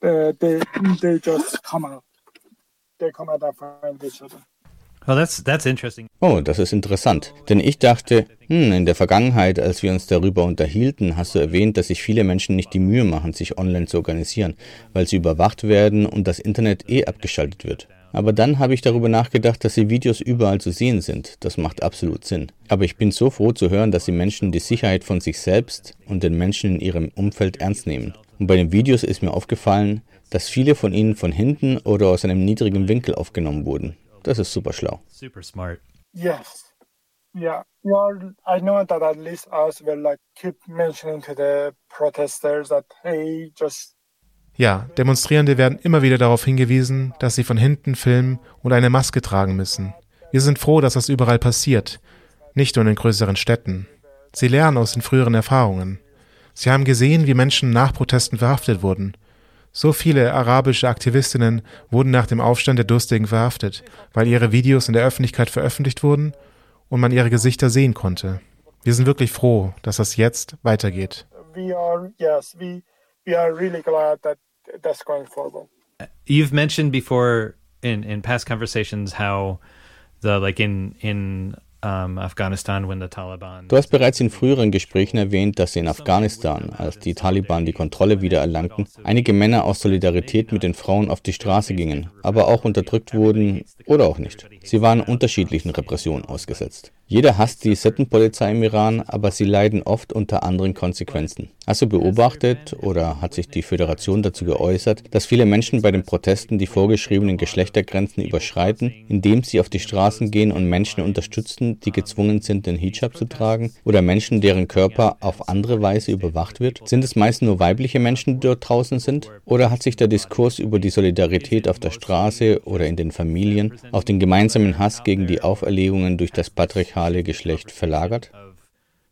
they they just come out. They come out and find each other. Well, that's, that's interesting. Oh, das ist interessant. Denn ich dachte, hm, in der Vergangenheit, als wir uns darüber unterhielten, hast du erwähnt, dass sich viele Menschen nicht die Mühe machen, sich online zu organisieren, weil sie überwacht werden und das Internet eh abgeschaltet wird. Aber dann habe ich darüber nachgedacht, dass die Videos überall zu sehen sind. Das macht absolut Sinn. Aber ich bin so froh zu hören, dass die Menschen die Sicherheit von sich selbst und den Menschen in ihrem Umfeld ernst nehmen. Und bei den Videos ist mir aufgefallen, dass viele von ihnen von hinten oder aus einem niedrigen Winkel aufgenommen wurden. Das ist super schlau. Super smart. Yes. Yeah. Well, I know that at least us will like keep mentioning to the protesters that hey, just ja, Demonstrierende werden immer wieder darauf hingewiesen, dass sie von hinten filmen und eine Maske tragen müssen. Wir sind froh, dass das überall passiert, nicht nur in den größeren Städten. Sie lernen aus den früheren Erfahrungen. Sie haben gesehen, wie Menschen nach Protesten verhaftet wurden. So viele arabische Aktivistinnen wurden nach dem Aufstand der Durstigen verhaftet, weil ihre Videos in der Öffentlichkeit veröffentlicht wurden und man ihre Gesichter sehen konnte. Wir sind wirklich froh, dass das jetzt weitergeht. We are, yes, we, we are really glad that that's going forward. You've mentioned before in, in past conversations how the like in in um, Afghanistan when the Taliban. Du hast bereits in früheren Gesprächen erwähnt, dass in Afghanistan, als die Taliban die Kontrolle wieder erlangten, einige Männer aus Solidarität mit den Frauen auf die Straße gingen, aber auch unterdrückt wurden oder auch nicht. Sie waren unterschiedlichen Repressionen ausgesetzt. Jeder hasst die Sittenpolizei im Iran, aber sie leiden oft unter anderen Konsequenzen. Hast du beobachtet oder hat sich die Föderation dazu geäußert, dass viele Menschen bei den Protesten die vorgeschriebenen Geschlechtergrenzen überschreiten, indem sie auf die Straßen gehen und Menschen unterstützen, die gezwungen sind, den Hijab zu tragen, oder Menschen, deren Körper auf andere Weise überwacht wird? Sind es meist nur weibliche Menschen, die dort draußen sind? Oder hat sich der Diskurs über die Solidarität auf der Straße oder in den Familien auf den gemeinsamen Hass gegen die Auferlegungen durch das Patriarchat patriarchale Geschlecht verlagert?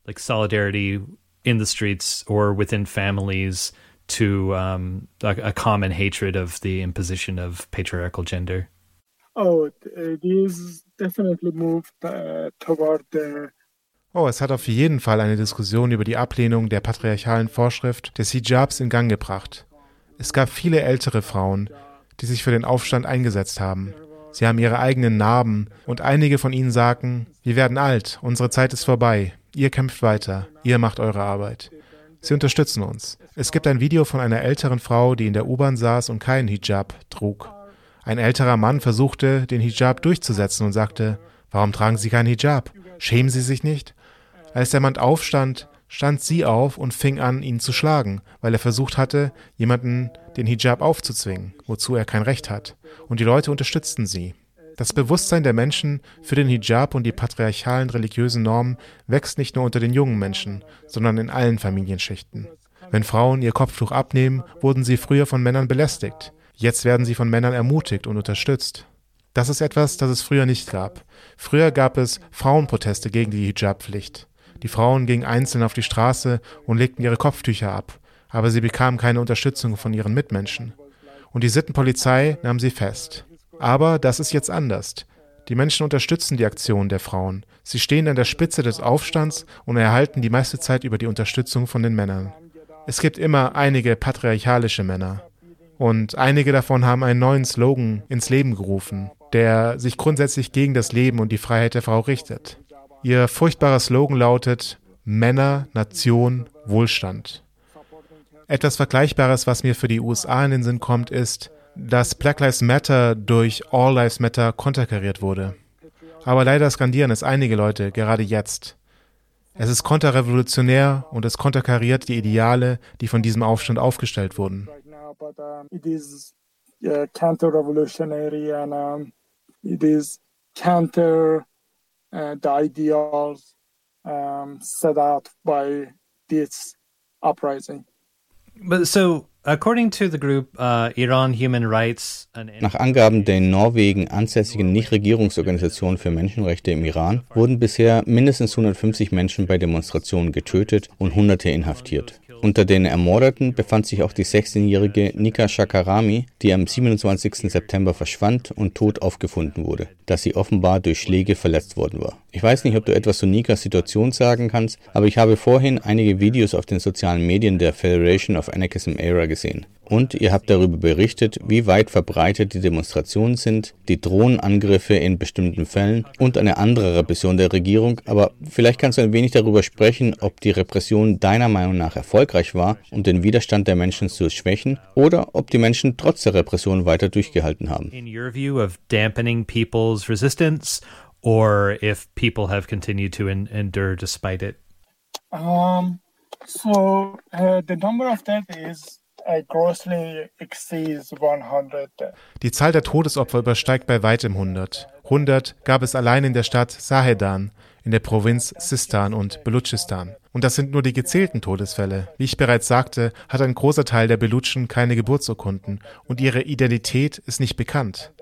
Like solidarity in the streets or within families to um, a, a common hatred of the imposition of patriarchal gender. Oh, these definitely moved uh, toward the Oh, es hat auf jeden Fall eine Diskussion über die Ablehnung der patriarchalen Vorschrift des Hijabs in Gang gebracht. Es gab viele ältere Frauen, die sich für den Aufstand eingesetzt haben. Sie haben ihre eigenen Narben und einige von ihnen sagten, wir werden alt, unsere Zeit ist vorbei, ihr kämpft weiter, ihr macht eure Arbeit. Sie unterstützen uns. Es gibt ein Video von einer älteren Frau, die in der U-Bahn saß und keinen Hijab trug. Ein älterer Mann versuchte, den Hijab durchzusetzen und sagte, warum tragen Sie keinen Hijab? Schämen Sie sich nicht? Als der Mann aufstand, stand sie auf und fing an, ihn zu schlagen, weil er versucht hatte, jemanden den Hijab aufzuzwingen, wozu er kein Recht hat. Und die Leute unterstützten sie. Das Bewusstsein der Menschen für den Hijab und die patriarchalen religiösen Normen wächst nicht nur unter den jungen Menschen, sondern in allen Familienschichten. Wenn Frauen ihr Kopftuch abnehmen, wurden sie früher von Männern belästigt. Jetzt werden sie von Männern ermutigt und unterstützt. Das ist etwas, das es früher nicht gab. Früher gab es Frauenproteste gegen die Hijab-Pflicht. Die Frauen gingen einzeln auf die Straße und legten ihre Kopftücher ab, aber sie bekamen keine Unterstützung von ihren Mitmenschen. Und die Sittenpolizei nahm sie fest. Aber das ist jetzt anders. Die Menschen unterstützen die Aktion der Frauen. Sie stehen an der Spitze des Aufstands und erhalten die meiste Zeit über die Unterstützung von den Männern. Es gibt immer einige patriarchalische Männer. Und einige davon haben einen neuen Slogan ins Leben gerufen, der sich grundsätzlich gegen das Leben und die Freiheit der Frau richtet. Ihr furchtbarer Slogan lautet Männer, Nation, Wohlstand. Etwas Vergleichbares, was mir für die USA in den Sinn kommt, ist, dass Black Lives Matter durch All Lives Matter konterkariert wurde. Aber leider skandieren es einige Leute, gerade jetzt. Es ist konterrevolutionär und es konterkariert die Ideale, die von diesem Aufstand aufgestellt wurden. counter-revolutionary and um, it is counter uh, the ideals um, set out by this uprising. But so, according to the group uh, Iran Human Rights, nach Angaben der in Norwegen ansässigen Nichtregierungsorganisation für Menschenrechte im Iran wurden bisher mindestens 150 Menschen bei Demonstrationen getötet und Hunderte inhaftiert. Unter den Ermordeten befand sich auch die 16-jährige Nika Shakarami, die am 27. September verschwand und tot aufgefunden wurde, da sie offenbar durch Schläge verletzt worden war. Ich weiß nicht, ob du etwas zu Nikas Situation sagen kannst, aber ich habe vorhin einige Videos auf den sozialen Medien der Federation of Anarchism Era gesehen. Und ihr habt darüber berichtet, wie weit verbreitet die Demonstrationen sind, die Drohnenangriffe in bestimmten Fällen und eine andere Repression der Regierung. Aber vielleicht kannst du ein wenig darüber sprechen, ob die Repression deiner Meinung nach erfolgreich war, um den Widerstand der Menschen zu schwächen, oder ob die Menschen trotz der Repression weiter durchgehalten haben. In your view of dampening people's resistance, or if people have continued to endure despite it? Um, so uh, the number of deaths is die Zahl der Todesopfer übersteigt bei weitem 100. 100 gab es allein in der Stadt Sahedan in der Provinz Sistan und Belutschistan. Und das sind nur die gezählten Todesfälle. Wie ich bereits sagte, hat ein großer Teil der Belutschen keine Geburtsurkunden und ihre Identität ist nicht bekannt.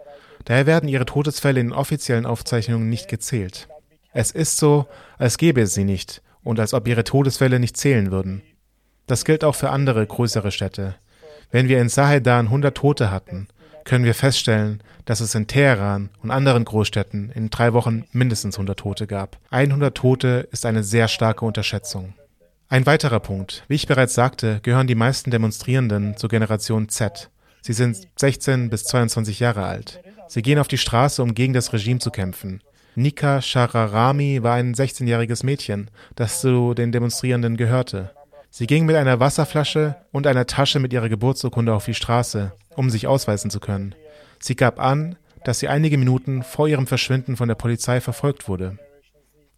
Daher werden ihre Todesfälle in offiziellen Aufzeichnungen nicht gezählt. Es ist so, als gäbe es sie nicht und als ob ihre Todesfälle nicht zählen würden. Das gilt auch für andere größere Städte. Wenn wir in Sahedan 100 Tote hatten, können wir feststellen, dass es in Teheran und anderen Großstädten in drei Wochen mindestens 100 Tote gab. 100 Tote ist eine sehr starke Unterschätzung. Ein weiterer Punkt. Wie ich bereits sagte, gehören die meisten Demonstrierenden zur Generation Z. Sie sind 16 bis 22 Jahre alt. Sie gehen auf die Straße, um gegen das Regime zu kämpfen. Nika Shararami war ein 16-jähriges Mädchen, das zu den Demonstrierenden gehörte. Sie ging mit einer Wasserflasche und einer Tasche mit ihrer Geburtsurkunde auf die Straße, um sich ausweisen zu können. Sie gab an, dass sie einige Minuten vor ihrem Verschwinden von der Polizei verfolgt wurde.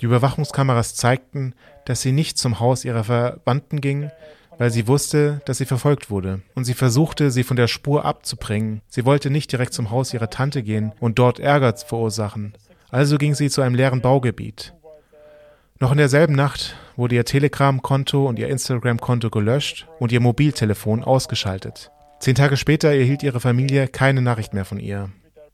Die Überwachungskameras zeigten, dass sie nicht zum Haus ihrer Verwandten ging, weil sie wusste, dass sie verfolgt wurde. Und sie versuchte, sie von der Spur abzubringen. Sie wollte nicht direkt zum Haus ihrer Tante gehen und dort Ärger verursachen. Also ging sie zu einem leeren Baugebiet. Noch in derselben Nacht wurde ihr Telegram-Konto und ihr Instagram-Konto gelöscht und ihr Mobiltelefon ausgeschaltet. Zehn Tage später erhielt ihre Familie keine Nachricht mehr von ihr.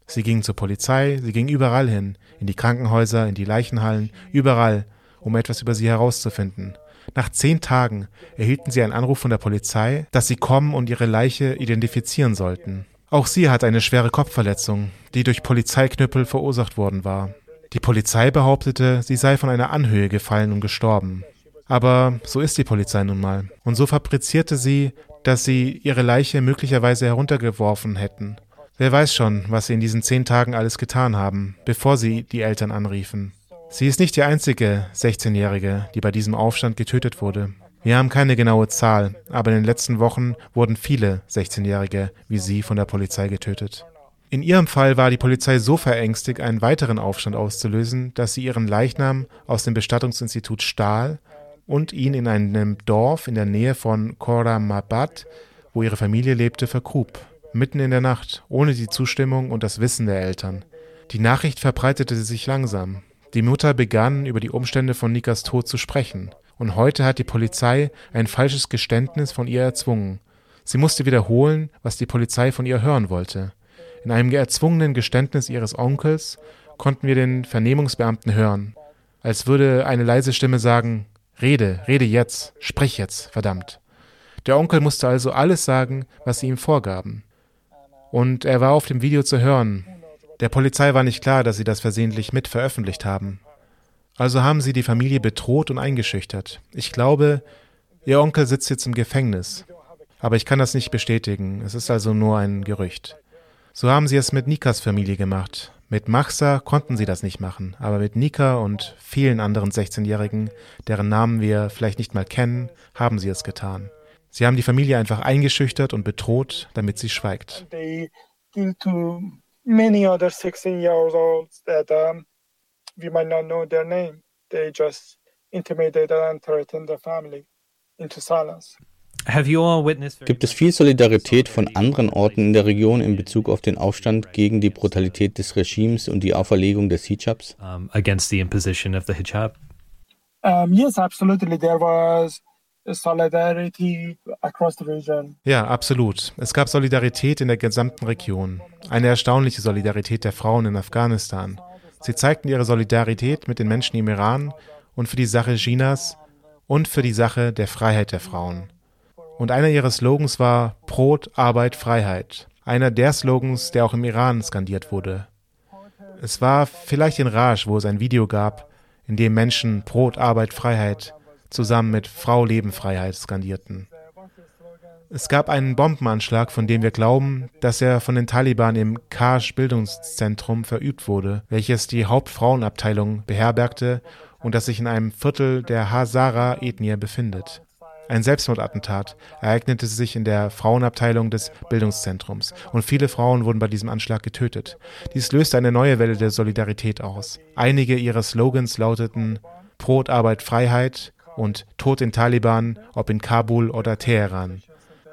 Sie ging zur Polizei, sie ging überall hin, in die Krankenhäuser, in die Leichenhallen, überall, um etwas über sie herauszufinden. Nach zehn Tagen erhielten sie einen Anruf von der Polizei, dass sie kommen und ihre Leiche identifizieren sollten. Auch sie hatte eine schwere Kopfverletzung, die durch Polizeiknüppel verursacht worden war. Die Polizei behauptete, sie sei von einer Anhöhe gefallen und gestorben. Aber so ist die Polizei nun mal. Und so fabrizierte sie, dass sie ihre Leiche möglicherweise heruntergeworfen hätten. Wer weiß schon, was sie in diesen zehn Tagen alles getan haben, bevor sie die Eltern anriefen. Sie ist nicht die einzige 16-Jährige, die bei diesem Aufstand getötet wurde. Wir haben keine genaue Zahl, aber in den letzten Wochen wurden viele 16-Jährige wie sie von der Polizei getötet. In ihrem Fall war die Polizei so verängstigt, einen weiteren Aufstand auszulösen, dass sie ihren Leichnam aus dem Bestattungsinstitut stahl und ihn in einem Dorf in der Nähe von Koramabad, wo ihre Familie lebte, vergrub. Mitten in der Nacht, ohne die Zustimmung und das Wissen der Eltern. Die Nachricht verbreitete sich langsam. Die Mutter begann, über die Umstände von Nikas Tod zu sprechen. Und heute hat die Polizei ein falsches Geständnis von ihr erzwungen. Sie musste wiederholen, was die Polizei von ihr hören wollte. In einem erzwungenen Geständnis ihres Onkels konnten wir den Vernehmungsbeamten hören, als würde eine leise Stimme sagen, Rede, rede jetzt, sprich jetzt, verdammt. Der Onkel musste also alles sagen, was sie ihm vorgaben. Und er war auf dem Video zu hören. Der Polizei war nicht klar, dass sie das versehentlich mit veröffentlicht haben. Also haben sie die Familie bedroht und eingeschüchtert. Ich glaube, ihr Onkel sitzt jetzt im Gefängnis. Aber ich kann das nicht bestätigen. Es ist also nur ein Gerücht. So haben sie es mit Nikas Familie gemacht. Mit Machsa konnten sie das nicht machen, aber mit Nika und vielen anderen 16-Jährigen, deren Namen wir vielleicht nicht mal kennen, haben sie es getan. Sie haben die Familie einfach eingeschüchtert und bedroht, damit sie schweigt. Many other 16 years old that we might not know their name. They just intimidated and threatened the family into silence. Gibt es viel Solidarität von anderen Orten in der Region in Bezug auf den Aufstand gegen die Brutalität des Regimes und die Auferlegung des Hijabs? Against the imposition of the hijab? Um, yes, absolutely. There was ja, absolut. Es gab Solidarität in der gesamten Region. Eine erstaunliche Solidarität der Frauen in Afghanistan. Sie zeigten ihre Solidarität mit den Menschen im Iran und für die Sache Chinas und für die Sache der Freiheit der Frauen. Und einer ihrer Slogans war Brot, Arbeit, Freiheit. Einer der Slogans, der auch im Iran skandiert wurde. Es war vielleicht in Raj, wo es ein Video gab, in dem Menschen Brot, Arbeit, Freiheit zusammen mit Frau, Leben, Freiheit skandierten. Es gab einen Bombenanschlag, von dem wir glauben, dass er von den Taliban im Kaj Bildungszentrum verübt wurde, welches die Hauptfrauenabteilung beherbergte und das sich in einem Viertel der Hazara-Ethnie befindet. Ein Selbstmordattentat ereignete sich in der Frauenabteilung des Bildungszentrums und viele Frauen wurden bei diesem Anschlag getötet. Dies löste eine neue Welle der Solidarität aus. Einige ihrer Slogans lauteten Brot, Arbeit, Freiheit und Tod den Taliban, ob in Kabul oder Teheran.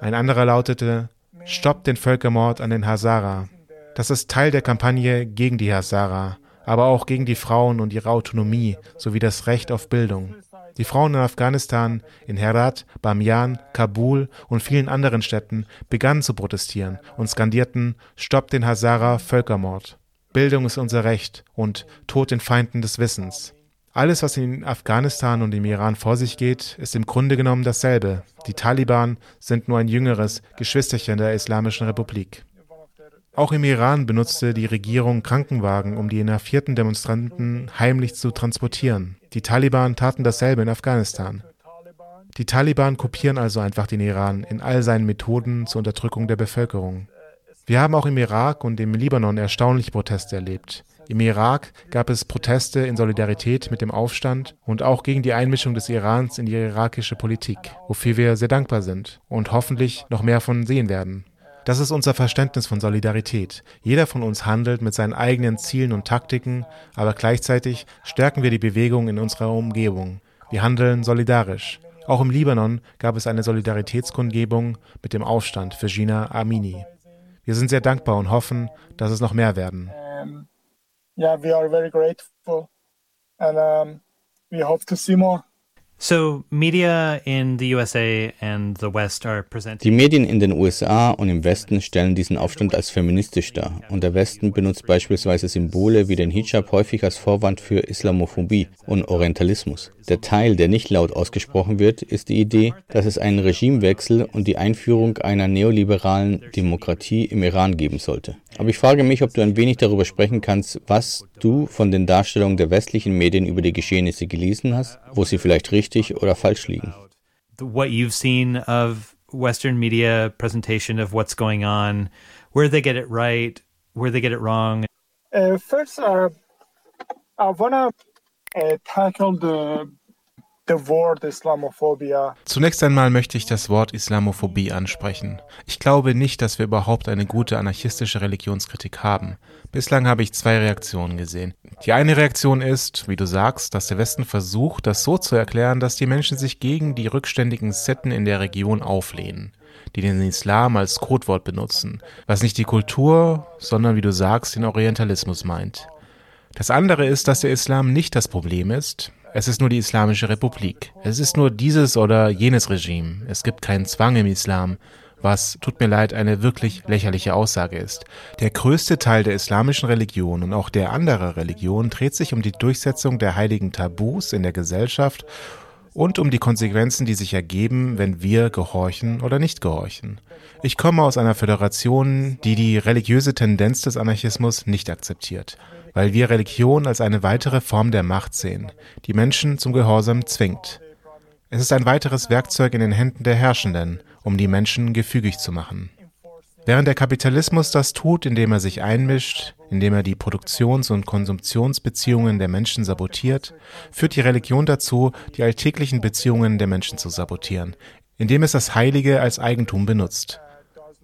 Ein anderer lautete Stoppt den Völkermord an den Hazara. Das ist Teil der Kampagne gegen die Hazara, aber auch gegen die Frauen und ihre Autonomie sowie das Recht auf Bildung. Die Frauen in Afghanistan, in Herat, Bamiyan, Kabul und vielen anderen Städten begannen zu protestieren und skandierten Stopp den Hazara Völkermord. Bildung ist unser Recht und Tod den Feinden des Wissens. Alles, was in Afghanistan und im Iran vor sich geht, ist im Grunde genommen dasselbe. Die Taliban sind nur ein jüngeres Geschwisterchen der Islamischen Republik. Auch im Iran benutzte die Regierung Krankenwagen, um die inhaftierten Demonstranten heimlich zu transportieren. Die Taliban taten dasselbe in Afghanistan. Die Taliban kopieren also einfach den Iran in all seinen Methoden zur Unterdrückung der Bevölkerung. Wir haben auch im Irak und im Libanon erstaunliche Proteste erlebt. Im Irak gab es Proteste in Solidarität mit dem Aufstand und auch gegen die Einmischung des Irans in die irakische Politik, wofür wir sehr dankbar sind und hoffentlich noch mehr von sehen werden. Das ist unser Verständnis von Solidarität. Jeder von uns handelt mit seinen eigenen Zielen und Taktiken, aber gleichzeitig stärken wir die Bewegung in unserer Umgebung. Wir handeln solidarisch. Auch im Libanon gab es eine Solidaritätskundgebung mit dem Aufstand für Gina Amini. Wir sind sehr dankbar und hoffen, dass es noch mehr werden. Um, yeah, we are very grateful and um, we hope to see more. So media in the USA and the West are presenting Die Medien in den USA und im Westen stellen diesen Aufstand als feministisch dar und der Westen benutzt beispielsweise Symbole wie den Hijab häufig als Vorwand für Islamophobie und Orientalismus. Der Teil, der nicht laut ausgesprochen wird, ist die Idee, dass es einen Regimewechsel und die Einführung einer neoliberalen Demokratie im Iran geben sollte. Aber ich frage mich, ob du ein wenig darüber sprechen kannst, was du von den Darstellungen der westlichen Medien über die Geschehnisse gelesen hast, wo sie vielleicht richtig oder falsch liegen. What you've seen of Western media presentation of what's going on, where they get it right, where they get it wrong. Uh, first, uh, I wanna uh, tackle the Zunächst einmal möchte ich das Wort Islamophobie ansprechen. Ich glaube nicht, dass wir überhaupt eine gute anarchistische Religionskritik haben. Bislang habe ich zwei Reaktionen gesehen. Die eine Reaktion ist, wie du sagst, dass der Westen versucht, das so zu erklären, dass die Menschen sich gegen die rückständigen Sitten in der Region auflehnen die den Islam als Codewort benutzen, was nicht die Kultur, sondern wie du sagst, den Orientalismus meint. Das andere ist, dass der Islam nicht das Problem ist, es ist nur die Islamische Republik. Es ist nur dieses oder jenes Regime. Es gibt keinen Zwang im Islam, was, tut mir leid, eine wirklich lächerliche Aussage ist. Der größte Teil der islamischen Religion und auch der anderer Religionen dreht sich um die Durchsetzung der heiligen Tabus in der Gesellschaft und um die Konsequenzen, die sich ergeben, wenn wir gehorchen oder nicht gehorchen. Ich komme aus einer Föderation, die die religiöse Tendenz des Anarchismus nicht akzeptiert weil wir Religion als eine weitere Form der Macht sehen, die Menschen zum Gehorsam zwingt. Es ist ein weiteres Werkzeug in den Händen der Herrschenden, um die Menschen gefügig zu machen. Während der Kapitalismus das tut, indem er sich einmischt, indem er die Produktions- und Konsumptionsbeziehungen der Menschen sabotiert, führt die Religion dazu, die alltäglichen Beziehungen der Menschen zu sabotieren, indem es das Heilige als Eigentum benutzt.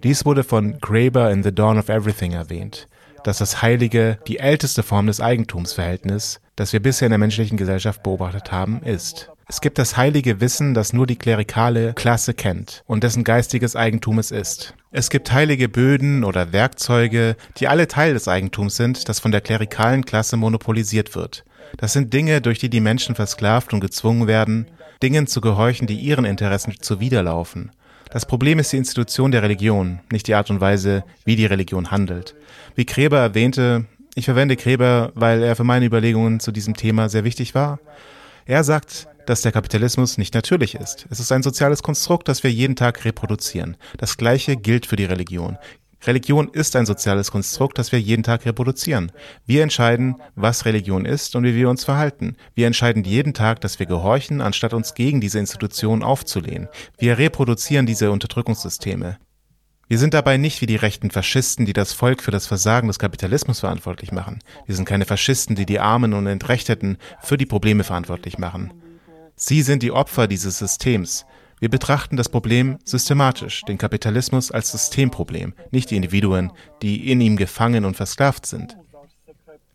Dies wurde von Graeber in The Dawn of Everything erwähnt dass das Heilige die älteste Form des Eigentumsverhältnisses, das wir bisher in der menschlichen Gesellschaft beobachtet haben, ist. Es gibt das heilige Wissen, das nur die klerikale Klasse kennt und dessen geistiges Eigentum es ist. Es gibt heilige Böden oder Werkzeuge, die alle Teil des Eigentums sind, das von der klerikalen Klasse monopolisiert wird. Das sind Dinge, durch die die Menschen versklavt und gezwungen werden, Dingen zu gehorchen, die ihren Interessen zuwiderlaufen. Das Problem ist die Institution der Religion, nicht die Art und Weise, wie die Religion handelt. Wie Kreber erwähnte, ich verwende Kreber, weil er für meine Überlegungen zu diesem Thema sehr wichtig war. Er sagt, dass der Kapitalismus nicht natürlich ist. Es ist ein soziales Konstrukt, das wir jeden Tag reproduzieren. Das gleiche gilt für die Religion. Religion ist ein soziales Konstrukt, das wir jeden Tag reproduzieren. Wir entscheiden, was Religion ist und wie wir uns verhalten. Wir entscheiden jeden Tag, dass wir gehorchen, anstatt uns gegen diese Institutionen aufzulehnen. Wir reproduzieren diese Unterdrückungssysteme. Wir sind dabei nicht wie die rechten Faschisten, die das Volk für das Versagen des Kapitalismus verantwortlich machen. Wir sind keine Faschisten, die die Armen und Entrechteten für die Probleme verantwortlich machen. Sie sind die Opfer dieses Systems. Wir betrachten das Problem systematisch, den Kapitalismus als Systemproblem, nicht die Individuen, die in ihm gefangen und versklavt sind.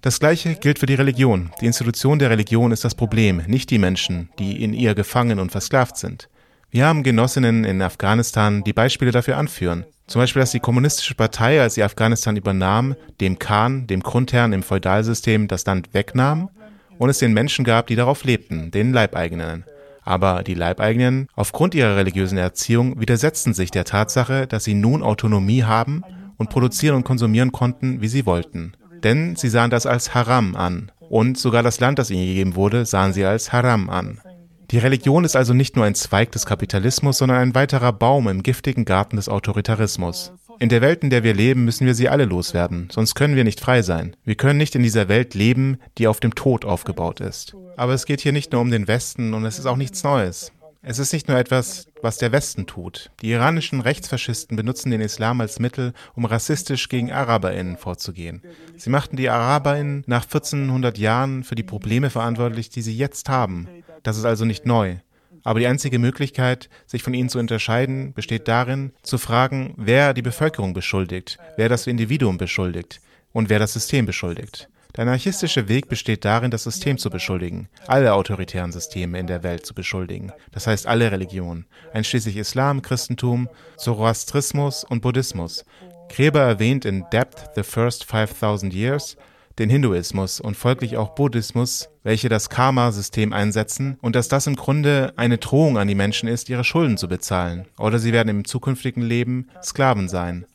Das Gleiche gilt für die Religion. Die Institution der Religion ist das Problem, nicht die Menschen, die in ihr gefangen und versklavt sind. Wir haben Genossinnen in Afghanistan, die Beispiele dafür anführen. Zum Beispiel, dass die kommunistische Partei, als sie Afghanistan übernahm, dem Khan, dem Grundherrn im Feudalsystem, das Land wegnahm und es den Menschen gab, die darauf lebten, den Leibeigenen. Aber die Leibeigenen, aufgrund ihrer religiösen Erziehung, widersetzten sich der Tatsache, dass sie nun Autonomie haben und produzieren und konsumieren konnten, wie sie wollten. Denn sie sahen das als Haram an. Und sogar das Land, das ihnen gegeben wurde, sahen sie als Haram an. Die Religion ist also nicht nur ein Zweig des Kapitalismus, sondern ein weiterer Baum im giftigen Garten des Autoritarismus. In der Welt, in der wir leben, müssen wir sie alle loswerden, sonst können wir nicht frei sein. Wir können nicht in dieser Welt leben, die auf dem Tod aufgebaut ist. Aber es geht hier nicht nur um den Westen und es ist auch nichts Neues. Es ist nicht nur etwas, was der Westen tut. Die iranischen Rechtsfaschisten benutzen den Islam als Mittel, um rassistisch gegen AraberInnen vorzugehen. Sie machten die AraberInnen nach 1400 Jahren für die Probleme verantwortlich, die sie jetzt haben. Das ist also nicht neu. Aber die einzige Möglichkeit, sich von ihnen zu unterscheiden, besteht darin, zu fragen, wer die Bevölkerung beschuldigt, wer das Individuum beschuldigt und wer das System beschuldigt. Der anarchistische Weg besteht darin, das System zu beschuldigen, alle autoritären Systeme in der Welt zu beschuldigen, das heißt alle Religionen, einschließlich Islam, Christentum, Zoroastrismus und Buddhismus. Kreber erwähnt in Depth the First 5000 Years den Hinduismus und folglich auch Buddhismus, welche das Karma-System einsetzen und dass das im Grunde eine Drohung an die Menschen ist, ihre Schulden zu bezahlen, oder sie werden im zukünftigen Leben Sklaven sein.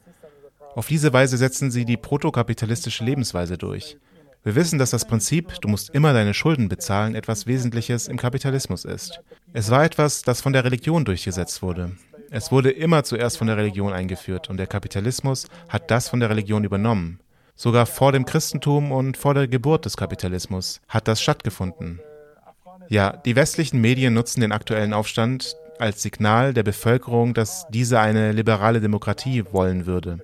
Auf diese Weise setzen sie die protokapitalistische Lebensweise durch. Wir wissen, dass das Prinzip, du musst immer deine Schulden bezahlen, etwas Wesentliches im Kapitalismus ist. Es war etwas, das von der Religion durchgesetzt wurde. Es wurde immer zuerst von der Religion eingeführt und der Kapitalismus hat das von der Religion übernommen. Sogar vor dem Christentum und vor der Geburt des Kapitalismus hat das stattgefunden. Ja, die westlichen Medien nutzen den aktuellen Aufstand als Signal der Bevölkerung, dass diese eine liberale Demokratie wollen würde.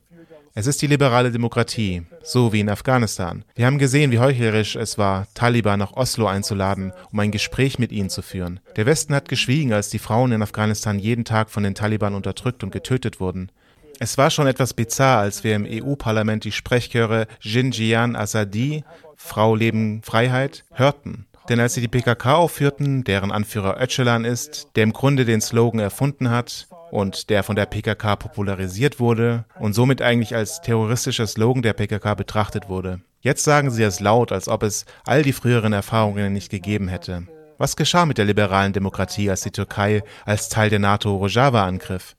Es ist die liberale Demokratie, so wie in Afghanistan. Wir haben gesehen, wie heuchlerisch es war, Taliban nach Oslo einzuladen, um ein Gespräch mit ihnen zu führen. Der Westen hat geschwiegen, als die Frauen in Afghanistan jeden Tag von den Taliban unterdrückt und getötet wurden. Es war schon etwas bizarr, als wir im EU-Parlament die Sprechchöre Jinjian Azadi, Frau Leben Freiheit, hörten. Denn als sie die PKK aufführten, deren Anführer Öcalan ist, der im Grunde den Slogan erfunden hat und der von der PKK popularisiert wurde und somit eigentlich als terroristischer Slogan der PKK betrachtet wurde. Jetzt sagen sie es laut, als ob es all die früheren Erfahrungen nicht gegeben hätte. Was geschah mit der liberalen Demokratie, als die Türkei als Teil der NATO Rojava angriff?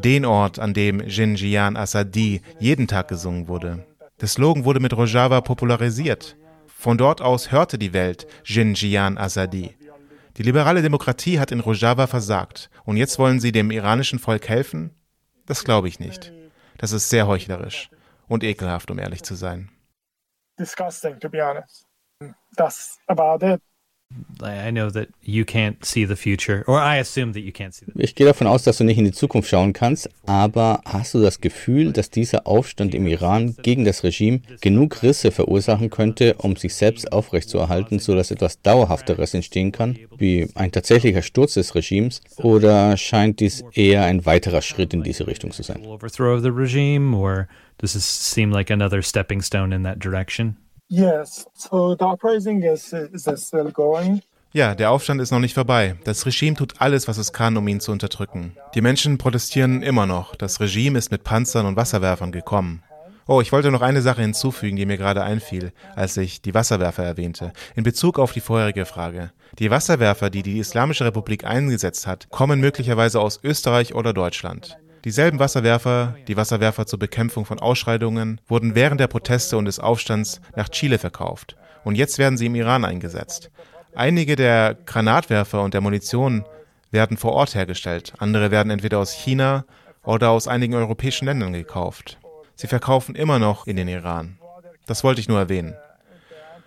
Den Ort, an dem Jinjian Asadi jeden Tag gesungen wurde. Der Slogan wurde mit Rojava popularisiert. Von dort aus hörte die Welt Jinjian Asadi. Die liberale Demokratie hat in Rojava versagt. Und jetzt wollen sie dem iranischen Volk helfen? Das glaube ich nicht. Das ist sehr heuchlerisch und ekelhaft, um ehrlich zu sein. Disgusting, to be honest. That's about it. I know that you can't see the future, or I assume that you can't see the Ich gehe davon aus, dass du nicht in die Zukunft schauen kannst, aber hast du das Gefühl, dass dieser Aufstand im Iran gegen das Regime genug Risse verursachen könnte, um sich selbst aufrechtzuerhalten, sodass etwas Dauerhafteres entstehen kann, wie ein tatsächlicher Sturz des Regimes, oder scheint dies eher ein weiterer Schritt in diese Richtung zu sein? overthrow of the regime, or does this seem like another stepping stone in that direction? Ja, der Aufstand ist noch nicht vorbei. Das Regime tut alles, was es kann, um ihn zu unterdrücken. Die Menschen protestieren immer noch. Das Regime ist mit Panzern und Wasserwerfern gekommen. Oh, ich wollte noch eine Sache hinzufügen, die mir gerade einfiel, als ich die Wasserwerfer erwähnte, in Bezug auf die vorherige Frage. Die Wasserwerfer, die die Islamische Republik eingesetzt hat, kommen möglicherweise aus Österreich oder Deutschland. Dieselben Wasserwerfer, die Wasserwerfer zur Bekämpfung von Ausschreitungen, wurden während der Proteste und des Aufstands nach Chile verkauft. Und jetzt werden sie im Iran eingesetzt. Einige der Granatwerfer und der Munition werden vor Ort hergestellt, andere werden entweder aus China oder aus einigen europäischen Ländern gekauft. Sie verkaufen immer noch in den Iran. Das wollte ich nur erwähnen.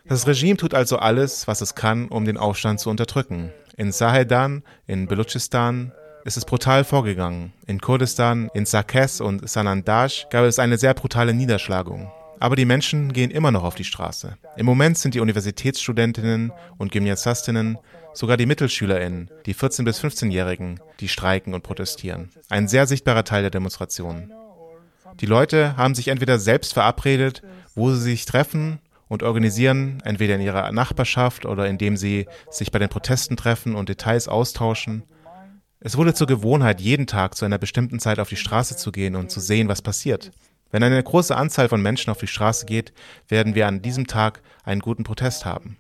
Das Regime tut also alles, was es kann, um den Aufstand zu unterdrücken. In Sahedan, in Belutschistan ist es brutal vorgegangen. In Kurdistan, in Sarkes und Sanandaj gab es eine sehr brutale Niederschlagung. Aber die Menschen gehen immer noch auf die Straße. Im Moment sind die Universitätsstudentinnen und Gymnasiastinnen, sogar die MittelschülerInnen, die 14- bis 15-Jährigen, die streiken und protestieren. Ein sehr sichtbarer Teil der Demonstrationen. Die Leute haben sich entweder selbst verabredet, wo sie sich treffen und organisieren, entweder in ihrer Nachbarschaft oder indem sie sich bei den Protesten treffen und Details austauschen. Es wurde zur Gewohnheit, jeden Tag zu einer bestimmten Zeit auf die Straße zu gehen und zu sehen, was passiert. Wenn eine große Anzahl von Menschen auf die Straße geht, werden wir an diesem Tag einen guten Protest haben.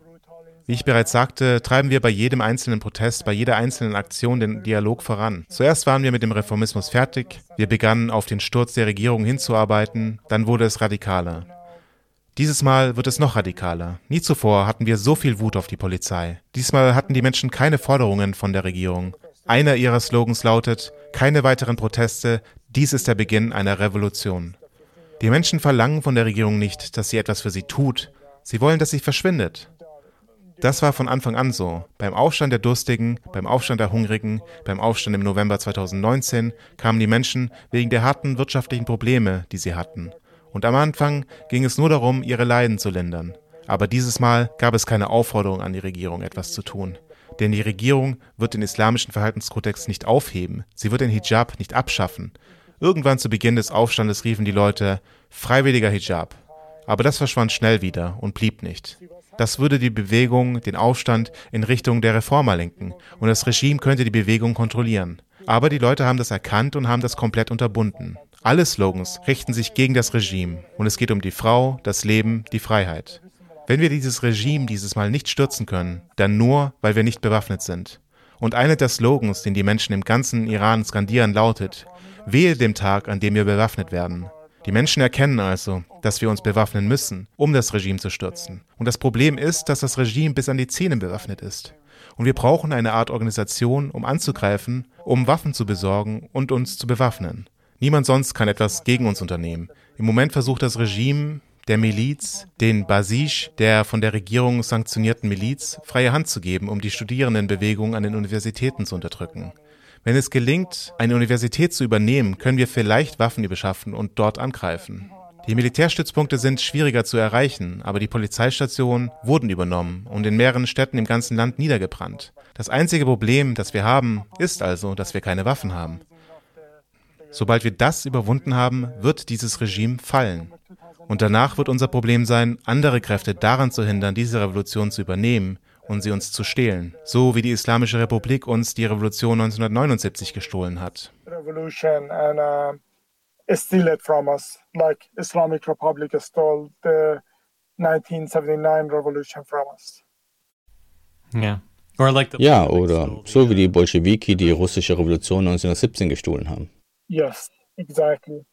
Wie ich bereits sagte, treiben wir bei jedem einzelnen Protest, bei jeder einzelnen Aktion den Dialog voran. Zuerst waren wir mit dem Reformismus fertig, wir begannen auf den Sturz der Regierung hinzuarbeiten, dann wurde es radikaler. Dieses Mal wird es noch radikaler. Nie zuvor hatten wir so viel Wut auf die Polizei. Diesmal hatten die Menschen keine Forderungen von der Regierung. Einer ihrer Slogans lautet, keine weiteren Proteste, dies ist der Beginn einer Revolution. Die Menschen verlangen von der Regierung nicht, dass sie etwas für sie tut. Sie wollen, dass sie verschwindet. Das war von Anfang an so. Beim Aufstand der Durstigen, beim Aufstand der Hungrigen, beim Aufstand im November 2019 kamen die Menschen wegen der harten wirtschaftlichen Probleme, die sie hatten. Und am Anfang ging es nur darum, ihre Leiden zu lindern. Aber dieses Mal gab es keine Aufforderung an die Regierung, etwas zu tun. Denn die Regierung wird den islamischen Verhaltenskodex nicht aufheben, sie wird den Hijab nicht abschaffen. Irgendwann zu Beginn des Aufstandes riefen die Leute freiwilliger Hijab. Aber das verschwand schnell wieder und blieb nicht. Das würde die Bewegung, den Aufstand in Richtung der Reformer lenken und das Regime könnte die Bewegung kontrollieren. Aber die Leute haben das erkannt und haben das komplett unterbunden. Alle Slogans richten sich gegen das Regime und es geht um die Frau, das Leben, die Freiheit. Wenn wir dieses Regime dieses Mal nicht stürzen können, dann nur, weil wir nicht bewaffnet sind. Und einer der Slogans, den die Menschen im ganzen Iran skandieren, lautet, wehe dem Tag, an dem wir bewaffnet werden. Die Menschen erkennen also, dass wir uns bewaffnen müssen, um das Regime zu stürzen. Und das Problem ist, dass das Regime bis an die Zähne bewaffnet ist. Und wir brauchen eine Art Organisation, um anzugreifen, um Waffen zu besorgen und uns zu bewaffnen. Niemand sonst kann etwas gegen uns unternehmen. Im Moment versucht das Regime der Miliz, den Basisch, der von der Regierung sanktionierten Miliz, freie Hand zu geben, um die Studierendenbewegung an den Universitäten zu unterdrücken. Wenn es gelingt, eine Universität zu übernehmen, können wir vielleicht Waffen beschaffen und dort angreifen. Die Militärstützpunkte sind schwieriger zu erreichen, aber die Polizeistationen wurden übernommen und in mehreren Städten im ganzen Land niedergebrannt. Das einzige Problem, das wir haben, ist also, dass wir keine Waffen haben. Sobald wir das überwunden haben, wird dieses Regime fallen. Und danach wird unser Problem sein, andere Kräfte daran zu hindern, diese Revolution zu übernehmen und sie uns zu stehlen, so wie die Islamische Republik uns die Revolution 1979 gestohlen hat. Revolution and uh, steal it from us, like Islamic Republic stole the 1979 revolution from us. Yeah. Ja, oder so wie die Bolschewiki die russische Revolution 1917 gestohlen haben. Yes, exactly.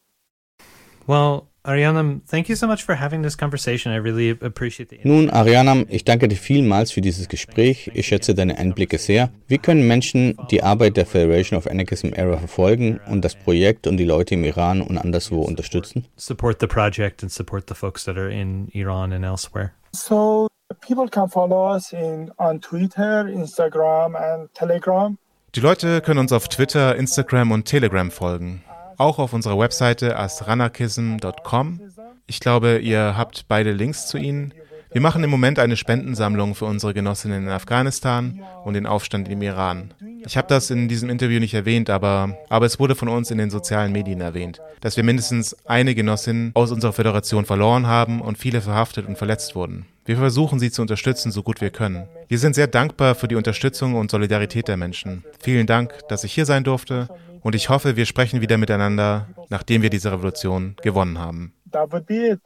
Well, Arianam, thank you so much for having this conversation. I really appreciate the Nun, Arianam, ich danke dir vielmals für dieses Gespräch. Ich schätze deine Einblicke sehr. Wie können Menschen die Arbeit der Federation of Anarchism Era verfolgen und das Projekt und die Leute im Iran und anderswo unterstützen? Support the project and support the folks that are in Iran and elsewhere. So people can follow us in on Twitter, Instagram and Telegram. Die Leute können uns auf Twitter, Instagram und Telegram folgen. Auch auf unserer Webseite astranarchism.com. Ich glaube, ihr habt beide Links zu ihnen. Wir machen im Moment eine Spendensammlung für unsere Genossinnen in Afghanistan und den Aufstand im Iran. Ich habe das in diesem Interview nicht erwähnt, aber, aber es wurde von uns in den sozialen Medien erwähnt, dass wir mindestens eine Genossin aus unserer Föderation verloren haben und viele verhaftet und verletzt wurden. Wir versuchen sie zu unterstützen, so gut wir können. Wir sind sehr dankbar für die Unterstützung und Solidarität der Menschen. Vielen Dank, dass ich hier sein durfte und ich hoffe, wir sprechen wieder miteinander, nachdem wir diese Revolution gewonnen haben. That would be it.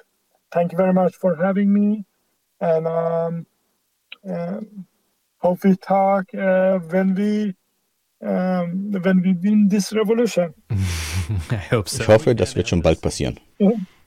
Thank you very much for having me and um, uh, hope we talk uh, when we um, when we win this revolution. [LAUGHS] I hope so. Ich hoffe, das wird schon bald passieren. Yeah. [LAUGHS]